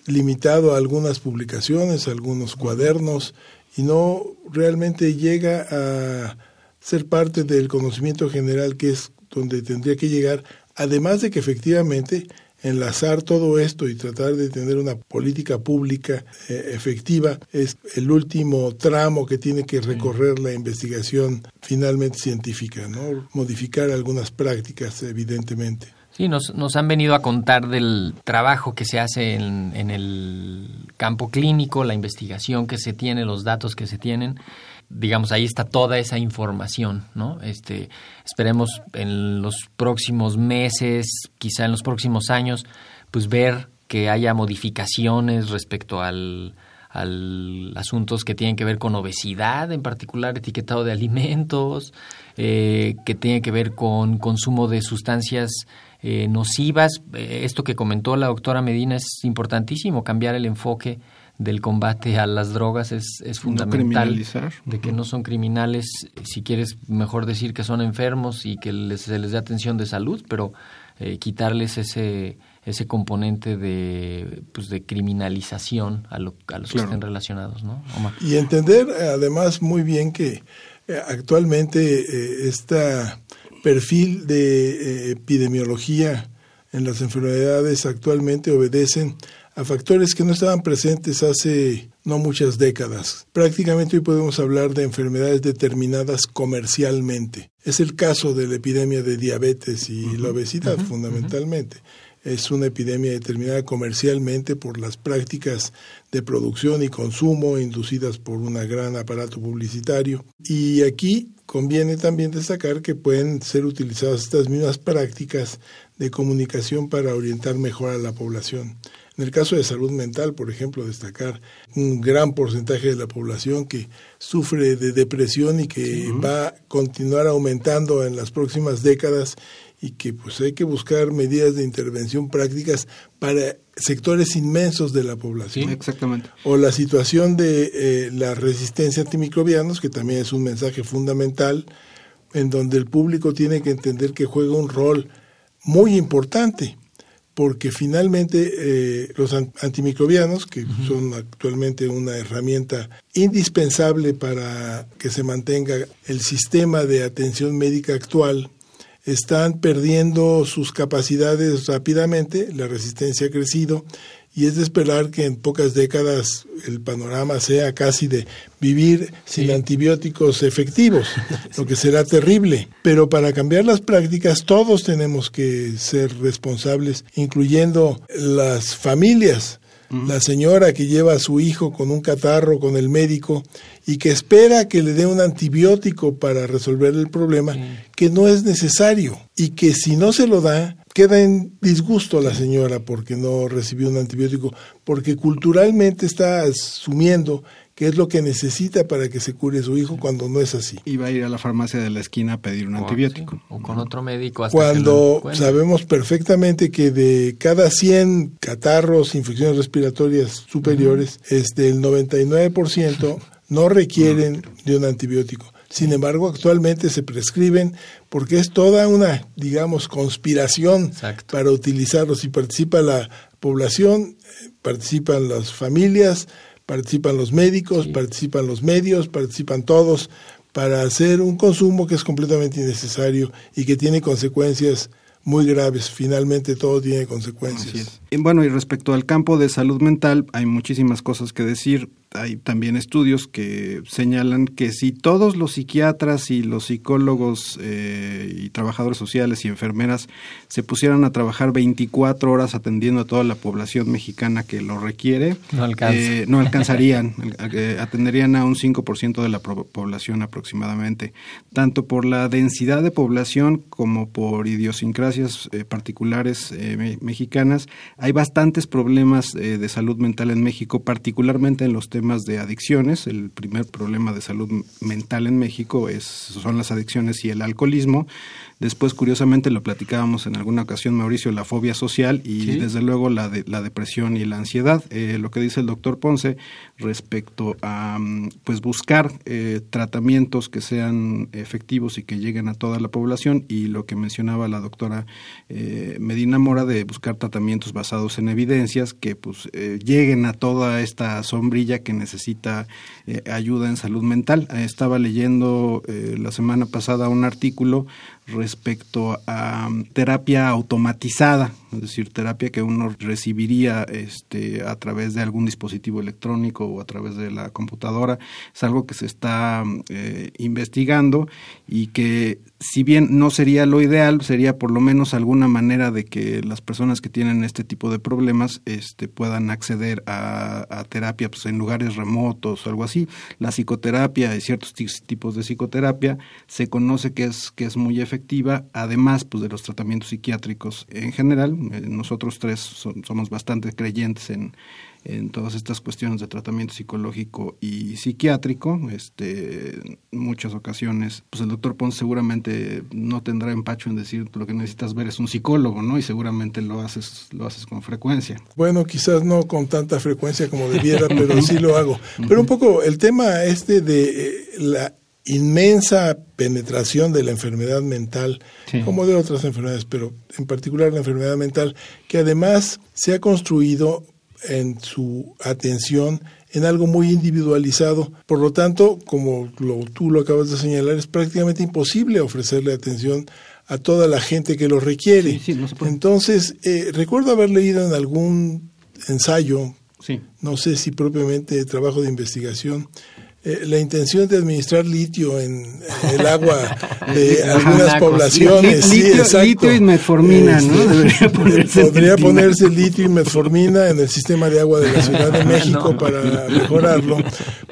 Speaker 2: limitado a algunas publicaciones, a algunos cuadernos, y no realmente llega a ser parte del conocimiento general que es donde tendría que llegar, además de que efectivamente enlazar todo esto y tratar de tener una política pública eh, efectiva es el último tramo que tiene que recorrer la investigación finalmente científica, ¿no? Modificar algunas prácticas, evidentemente.
Speaker 1: Sí, nos, nos han venido a contar del trabajo que se hace en, en el campo clínico, la investigación que se tiene, los datos que se tienen digamos, ahí está toda esa información, ¿no? Este, esperemos en los próximos meses, quizá en los próximos años, pues ver que haya modificaciones respecto al, asuntos que tienen que ver con obesidad, en particular etiquetado de alimentos, eh, que tiene que ver con consumo de sustancias eh, nocivas. Eh, esto que comentó la doctora Medina es importantísimo, cambiar el enfoque del combate a las drogas es, es fundamental. de que no son criminales, si quieres mejor decir que son enfermos y que se les dé atención de salud, pero eh, quitarles ese ese componente de, pues, de criminalización a, los que estén relacionados, ¿no?
Speaker 2: Y entender además muy bien que eh, actualmente eh, este perfil de epidemiología en las enfermedades actualmente obedecen a factores que no estaban presentes hace no muchas décadas. Prácticamente hoy podemos hablar de enfermedades determinadas comercialmente. Es el caso de la epidemia de diabetes y la obesidad fundamentalmente. Es una epidemia determinada comercialmente por las prácticas de producción y consumo inducidas por un gran aparato publicitario. Y aquí conviene también destacar que pueden ser utilizadas estas mismas prácticas de comunicación para orientar mejor a la población. En el caso de salud mental, por ejemplo, destacar un gran porcentaje de la población que sufre de depresión y que va a continuar aumentando en las próximas décadas y que pues hay que buscar medidas de intervención prácticas para sectores inmensos de la población.
Speaker 3: exactamente.
Speaker 2: O la situación de eh, la resistencia antimicrobianos, que también es un mensaje fundamental, en donde el público tiene que entender que juega un rol muy importante porque finalmente eh, los antimicrobianos, que son actualmente una herramienta indispensable para que se mantenga el sistema de atención médica actual, están perdiendo sus capacidades rápidamente, la resistencia ha crecido y es de esperar que en pocas décadas el panorama sea casi de vivir sin antibióticos efectivos, lo que será terrible. Pero para cambiar las prácticas todos tenemos que ser responsables, incluyendo las familias. La señora que lleva a su hijo con un catarro con el médico y que espera que le dé un antibiótico para resolver el problema, que no es necesario y que si no se lo da, queda en disgusto la señora porque no recibió un antibiótico, porque culturalmente está asumiendo que es lo que necesita para que se cure su hijo cuando no es así.
Speaker 3: Y va a ir a la farmacia de la esquina a pedir un antibiótico.
Speaker 1: o con otro médico. Hasta
Speaker 2: cuando sabemos perfectamente que de cada 100 catarros, infecciones respiratorias superiores, este, el 99% no requieren de un antibiótico. Sin embargo, actualmente se prescriben porque es toda una, digamos, conspiración para utilizarlos y participa la población, participan las familias, participan los médicos, participan los medios, participan todos para hacer un consumo que es completamente innecesario y que tiene consecuencias muy graves. Finalmente todo tiene consecuencias.
Speaker 3: Y bueno, y respecto al campo de salud mental, hay muchísimas cosas que decir hay también estudios que señalan que si todos los psiquiatras y los psicólogos eh, y trabajadores sociales y enfermeras se pusieran a trabajar 24 horas atendiendo a toda la población mexicana que lo requiere,
Speaker 1: no,
Speaker 3: eh, no alcanzarían, eh, atenderían a un 5% de la población aproximadamente, tanto por la densidad de población como por idiosincrasias particulares mexicanas. Hay bastantes problemas de salud mental en México, particularmente en los temas de adicciones. El primer problema de salud mental en México es, son las adicciones y el alcoholismo. Después, curiosamente, lo platicábamos en alguna ocasión, Mauricio, la fobia social y desde luego la, de, la depresión y la ansiedad. Eh, lo que dice el doctor Ponce respecto a pues buscar eh, tratamientos que sean efectivos y que lleguen a toda la población y lo que mencionaba la doctora eh, Medina Mora de buscar tratamientos basados en evidencias que pues lleguen a toda esta sombrilla que necesita ayuda en salud mental. estaba leyendo la semana pasada un artículo respecto a um, terapia automatizada, es decir, terapia que uno recibiría este, a través de algún dispositivo electrónico o a través de la computadora. Es algo que se está eh, investigando y que si bien no sería lo ideal, sería por lo menos alguna manera de que las personas que tienen este tipo de problemas este, puedan acceder a, terapia pues, en lugares remotos o algo así. La psicoterapia y ciertos tipos de psicoterapia se conoce que es, que es muy efectiva, además pues, de los tratamientos psiquiátricos en general. Eh, nosotros tres somos bastante creyentes en, en todas estas cuestiones de tratamiento psicológico y psiquiátrico. Este, en muchas ocasiones, pues el doctor Pons seguramente no tendrá empacho en decir lo que necesitas ver es un psicólogo, ¿no? Y seguramente lo haces, lo haces con frecuencia.
Speaker 2: Bueno, quizás no con tanta frecuencia como debiera, pero sí lo hago. Pero un poco el tema este de eh, la inmensa penetración de la enfermedad mental, como de otras enfermedades, pero en particular la enfermedad mental, que además se ha construido en su atención en algo muy individualizado. Por lo tanto, como lo, tú lo acabas de señalar, es prácticamente imposible ofrecerle atención a toda la gente que lo requiere. Entonces, eh, recuerdo haber leído en algún ensayo, no sé si propiamente trabajo de investigación, eh, la intención de administrar litio en, el agua de algunas poblaciones.
Speaker 3: litio, y metformina, ¿no?
Speaker 2: Debería ponerse podría ponerse litio y metformina en el sistema de agua de la Ciudad de México para mejorarlo,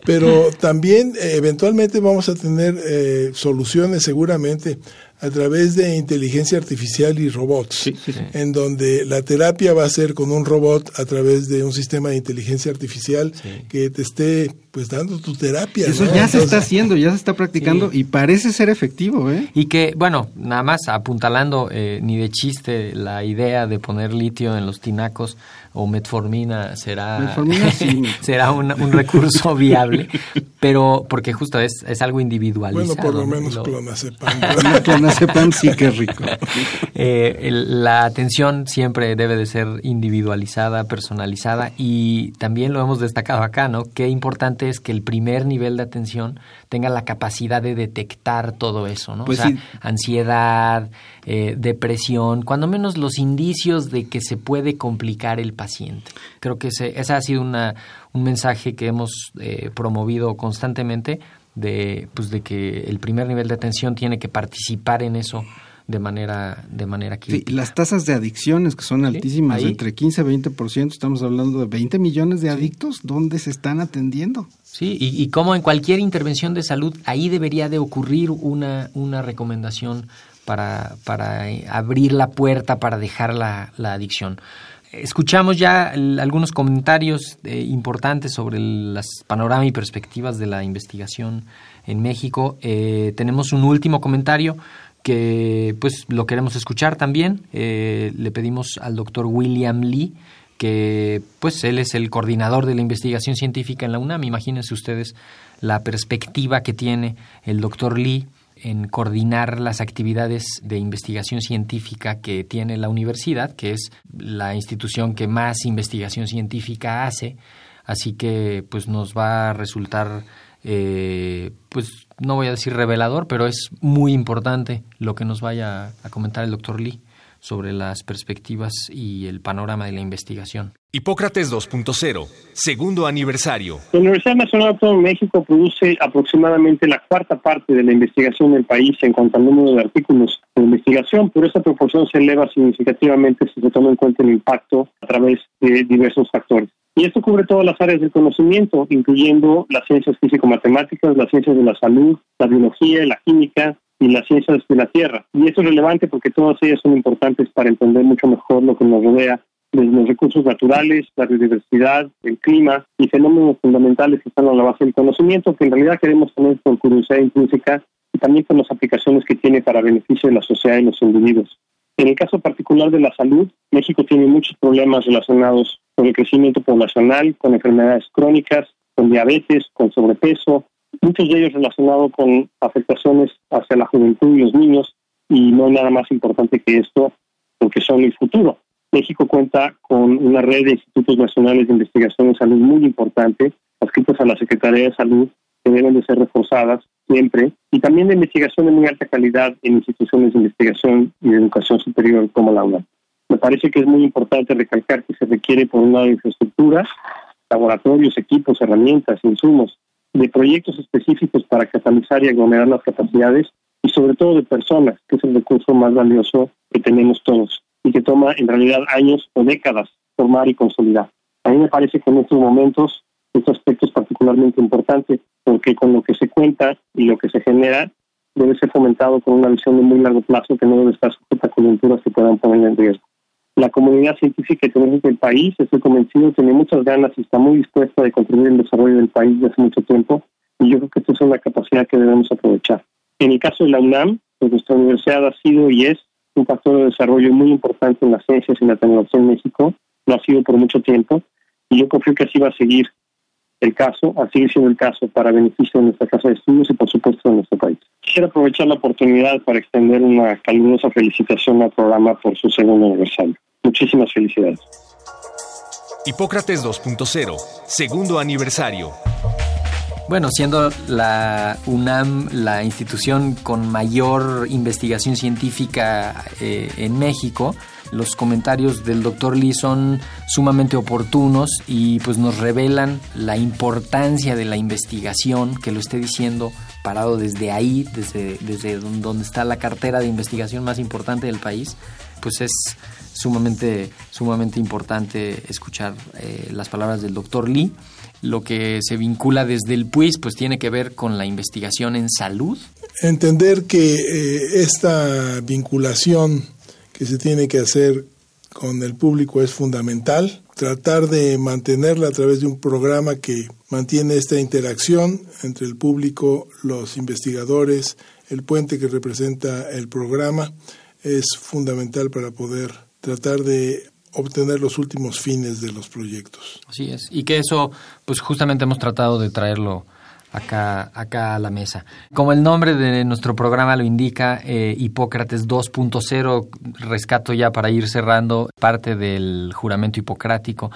Speaker 2: pero también eh, eventualmente vamos a tener eh, soluciones seguramente a través de inteligencia artificial y robots, en donde la terapia va a ser con un robot a través de un sistema de inteligencia artificial que te esté pues dando tu terapia.
Speaker 3: Eso ya se está haciendo, ya se está practicando y parece ser efectivo. ¿eh?
Speaker 1: Y que, bueno, nada más apuntalando eh, ni de chiste la idea de poner litio en los tinacos o metformina será,
Speaker 3: Metformina sí.
Speaker 1: será un, un recurso viable, pero porque justo es, es algo individualizado.
Speaker 2: Bueno, por lo
Speaker 1: ¿no?
Speaker 2: menos
Speaker 1: Lo-
Speaker 2: clonazepam.
Speaker 3: La clonazepam sí que es rico.
Speaker 1: Eh, el- la atención siempre debe de ser individualizada, personalizada y también lo hemos destacado acá, ¿no? Qué importante es que el primer nivel de atención tenga la capacidad de detectar todo eso, ¿no?
Speaker 3: Pues
Speaker 1: o sea,
Speaker 3: sí.
Speaker 1: ansiedad, eh, depresión, cuando menos los indicios de que se puede complicar el paciente. Creo que ese, ese ha sido una, un mensaje que hemos eh, promovido constantemente de, pues, de que el primer nivel de atención tiene que participar en eso de manera de manera
Speaker 3: Sí,
Speaker 1: crítica.
Speaker 3: las tasas de adicciones que son altísimas,
Speaker 1: ahí.
Speaker 3: entre 15 y 20%, estamos hablando de 20 millones de adictos, ¿dónde se están atendiendo?
Speaker 1: Sí, y, y como en cualquier intervención de salud, ahí debería de ocurrir una, una recomendación para, para eh, abrir la puerta para dejar la, la adicción. Escuchamos ya el- algunos comentarios eh, importantes sobre el- las panoramas y perspectivas de la investigación en México. Eh, tenemos un último comentario que pues lo queremos escuchar también. Eh, le pedimos al doctor William Lee que pues él es el coordinador de la investigación científica en la UNAM. Imagínense ustedes la perspectiva que tiene el doctor Lee en coordinar las actividades de investigación científica que tiene la universidad, que es la institución que más investigación científica hace. Así que pues nos va a resultar, eh, pues no voy a decir revelador, pero es muy importante lo que nos vaya a comentar el doctor Lee sobre las perspectivas y el panorama de la investigación.
Speaker 4: Hipócrates 2.0, segundo aniversario.
Speaker 8: La Universidad Nacional Autónoma de México produce aproximadamente la cuarta parte de la investigación del país en cuanto al número de artículos de investigación, pero esa proporción se eleva significativamente si se toma en cuenta el impacto a través de diversos factores. Y esto cubre todas las áreas del conocimiento, incluyendo las ciencias físico-matemáticas, las ciencias de la salud, la biología, la química y las ciencias de la Tierra. Y esto es relevante porque todas ellas son importantes para entender mucho mejor lo que nos rodea los recursos naturales, la biodiversidad, el clima y fenómenos fundamentales que están a la base del conocimiento que en realidad queremos tener por curiosidad intrínseca y también con las aplicaciones que tiene para beneficio de la sociedad y los individuos. En el caso particular de la salud, México tiene muchos problemas relacionados con el crecimiento poblacional, con enfermedades crónicas, con diabetes, con sobrepeso, muchos de ellos relacionados con afectaciones hacia la juventud y los niños, y no hay nada más importante que esto, porque son el futuro. México cuenta con una red de institutos nacionales de investigación en salud muy importante, adscritos a la Secretaría de Salud, que deben de ser reforzadas siempre, y también de investigación de muy alta calidad en instituciones de investigación y de educación superior como la UNAM. Me parece que es muy importante recalcar que se requiere, por un lado, infraestructuras, laboratorios, equipos, herramientas, insumos, de proyectos específicos para catalizar y aglomerar las capacidades y sobre todo de personas, que es el recurso más valioso que tenemos todos y que toma en realidad años o décadas formar y consolidar. A mí me parece que en estos momentos este aspecto es particularmente importante porque con lo que se cuenta y lo que se genera debe ser fomentado con una visión de muy largo plazo que no debe estar sujeta a coyunturas que puedan poner en riesgo. La comunidad científica que tenemos del país, estoy convencido, tiene muchas ganas y está muy dispuesta de contribuir al desarrollo del país desde hace mucho tiempo y yo creo que esta es una capacidad que debemos aprovechar. En el caso de la UNAM, pues nuestra universidad ha sido y es un factor de desarrollo muy importante en las ciencias y la tecnología en México, lo ha sido por mucho tiempo y yo confío que así va a seguir el caso, a seguir siendo el caso para beneficio de nuestra casa de estudios y por supuesto de nuestro país. Quisiera aprovechar la oportunidad para extender una calurosa felicitación al programa por su segundo aniversario. Muchísimas felicidades.
Speaker 4: Hipócrates 2.0, segundo aniversario.
Speaker 1: Bueno, siendo la UNAM la institución con mayor investigación científica eh, en México, los comentarios del doctor Lee son sumamente oportunos y pues nos revelan la importancia de la investigación, que lo esté diciendo parado desde ahí, desde, desde donde está la cartera de investigación más importante del país, pues es sumamente, sumamente importante escuchar eh, las palabras del doctor Lee. Lo que se vincula desde el PUIS pues tiene que ver con la investigación en salud.
Speaker 2: Entender que eh, esta vinculación que se tiene que hacer con el público es fundamental. Tratar de mantenerla a través de un programa que mantiene esta interacción entre el público, los investigadores, el puente que representa el programa, es fundamental para poder tratar de obtener los últimos fines de los proyectos.
Speaker 1: Así es. Y que eso, pues justamente hemos tratado de traerlo acá, acá a la mesa. Como el nombre de nuestro programa lo indica, eh, Hipócrates 2.0, rescato ya para ir cerrando parte del juramento hipocrático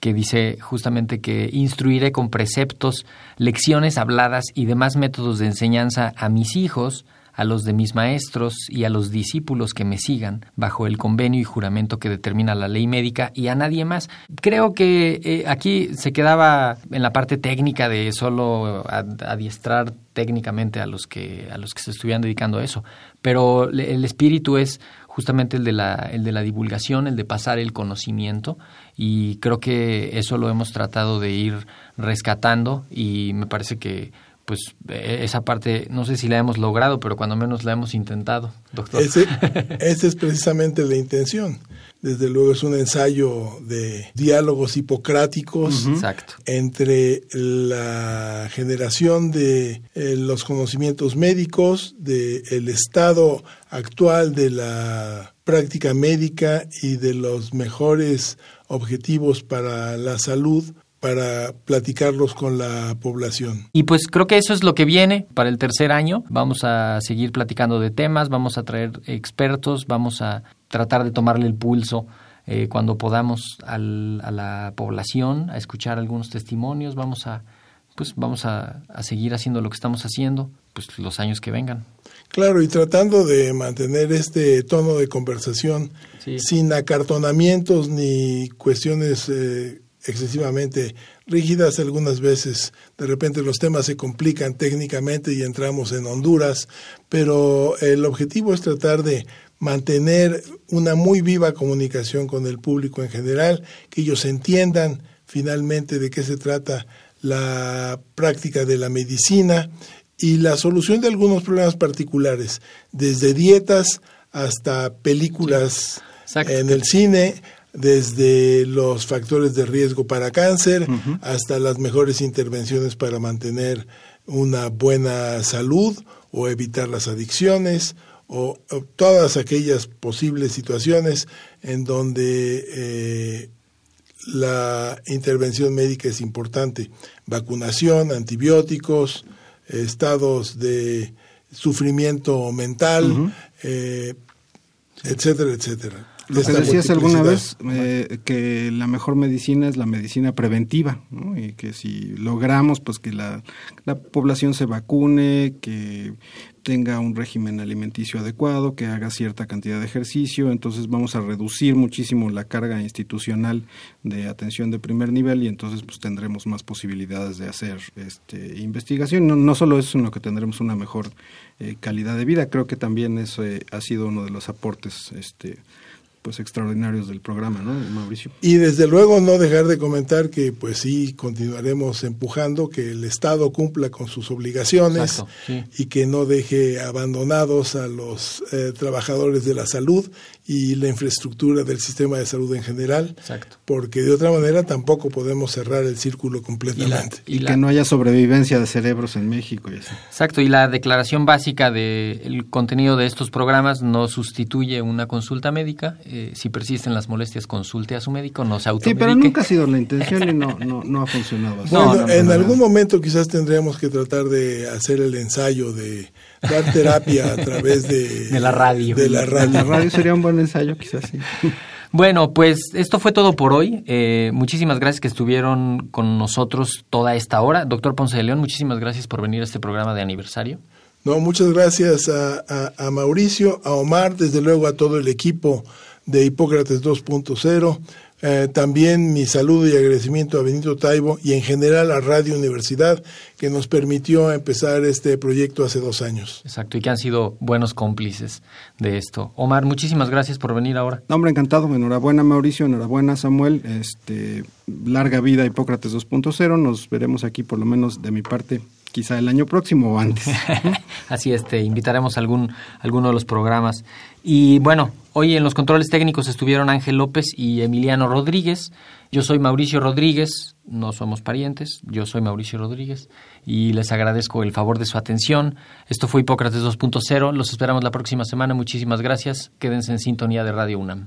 Speaker 1: que dice justamente que instruiré con preceptos, lecciones habladas y demás métodos de enseñanza a mis hijos, a los de mis maestros y a los discípulos que me sigan bajo el convenio y juramento que determina la ley médica y a nadie más. Creo que eh, aquí se quedaba en la parte técnica de solo adiestrar técnicamente a los que a los que se estuvieran dedicando a eso, pero el espíritu es justamente el de la el de la divulgación, el de pasar el conocimiento y creo que eso lo hemos tratado de ir rescatando y me parece que pues e, esa parte no sé si la hemos logrado, pero cuando menos la hemos intentado, doctor.
Speaker 2: Ese, esa es precisamente la intención. Desde luego es un ensayo de diálogos hipocráticos entre la generación de eh, los conocimientos médicos, del el estado actual de la práctica médica y de los mejores objetivos para la salud para platicarlos con la población.
Speaker 1: Y pues creo que eso es lo que viene para el tercer año. Vamos a seguir platicando de temas, vamos a traer expertos, vamos a tratar de tomarle el pulso eh, cuando podamos al, a la población, a escuchar algunos testimonios, vamos a pues vamos a, seguir haciendo lo que estamos haciendo, pues los años que vengan.
Speaker 2: Claro, y tratando de mantener este tono de conversación sin acartonamientos ni cuestiones eh, excesivamente rígidas algunas veces. De repente los temas se complican técnicamente y entramos en Honduras, pero el objetivo es tratar de mantener una muy viva comunicación con el público en general, que ellos entiendan finalmente de qué se trata la práctica de la medicina y la solución de algunos problemas particulares, desde dietas hasta películas en el cine, desde los factores de riesgo para cáncer hasta las mejores intervenciones para mantener una buena salud o evitar las adicciones o, todas aquellas posibles situaciones en donde eh, la intervención médica es importante. Vacunación, antibióticos, estados de sufrimiento mental, eh, etcétera, etcétera.
Speaker 3: Lo que decías alguna vez, eh, que la mejor medicina es la medicina preventiva, y que si logramos pues que la, la, población se vacune, que tenga un régimen alimenticio adecuado, que haga cierta cantidad de ejercicio, entonces vamos a reducir muchísimo la carga institucional de atención de primer nivel y entonces pues tendremos más posibilidades de hacer este, investigación. No, no solo eso, sino que tendremos una mejor eh, calidad de vida. Creo que también eso eh, ha sido uno de los aportes este, pues extraordinarios del programa, ¿no, Mauricio?
Speaker 2: Y desde luego no dejar de comentar que pues sí continuaremos empujando que el Estado cumpla con sus obligaciones y que no deje abandonados a los eh, trabajadores de la salud y la infraestructura del sistema de salud en general, Exacto. porque de otra manera tampoco podemos cerrar el círculo completamente.
Speaker 3: Y, que no haya sobrevivencia de cerebros en México. Y así.
Speaker 1: Exacto, y la declaración básica del contenido de estos programas no sustituye una consulta médica. Eh, si persisten las molestias, consulte a su médico, no se automedique.
Speaker 3: Sí, pero nunca ha sido la intención y no, no, no ha funcionado así.
Speaker 2: Bueno, en algún momento quizás tendríamos que tratar de hacer el ensayo de dar terapia a través de,
Speaker 1: de la radio.
Speaker 2: De la radio.
Speaker 3: la radio sería un buen ensayo, quizás sí.
Speaker 1: Bueno, pues esto fue todo por hoy. Eh, muchísimas gracias que estuvieron con nosotros toda esta hora. Doctor Ponce de León, muchísimas gracias por venir a este programa de aniversario.
Speaker 2: No, muchas gracias a, a Mauricio, a Omar, desde luego a todo el equipo de Hipócrates 2.0 eh, también mi saludo y agradecimiento a Benito Taibo y en general a Radio Universidad que nos permitió empezar este proyecto hace dos años.
Speaker 1: Exacto, y que han sido buenos cómplices de esto. Omar, muchísimas gracias por venir ahora.
Speaker 3: hombre, encantado. Enhorabuena, Mauricio. Enhorabuena, Samuel. Este, larga vida, Hipócrates 2.0. Nos veremos aquí, por lo menos de mi parte, quizá el año próximo o antes.
Speaker 1: Así es, te invitaremos a algún, alguno de los programas. Y bueno, hoy en los controles técnicos estuvieron Ángel López y Emiliano Rodríguez. Yo soy Mauricio Rodríguez, no somos parientes, yo soy Mauricio Rodríguez y les agradezco el favor de su atención. Esto fue Hipócrates 2.0, los esperamos la próxima semana, muchísimas gracias, quédense en sintonía de Radio UNAM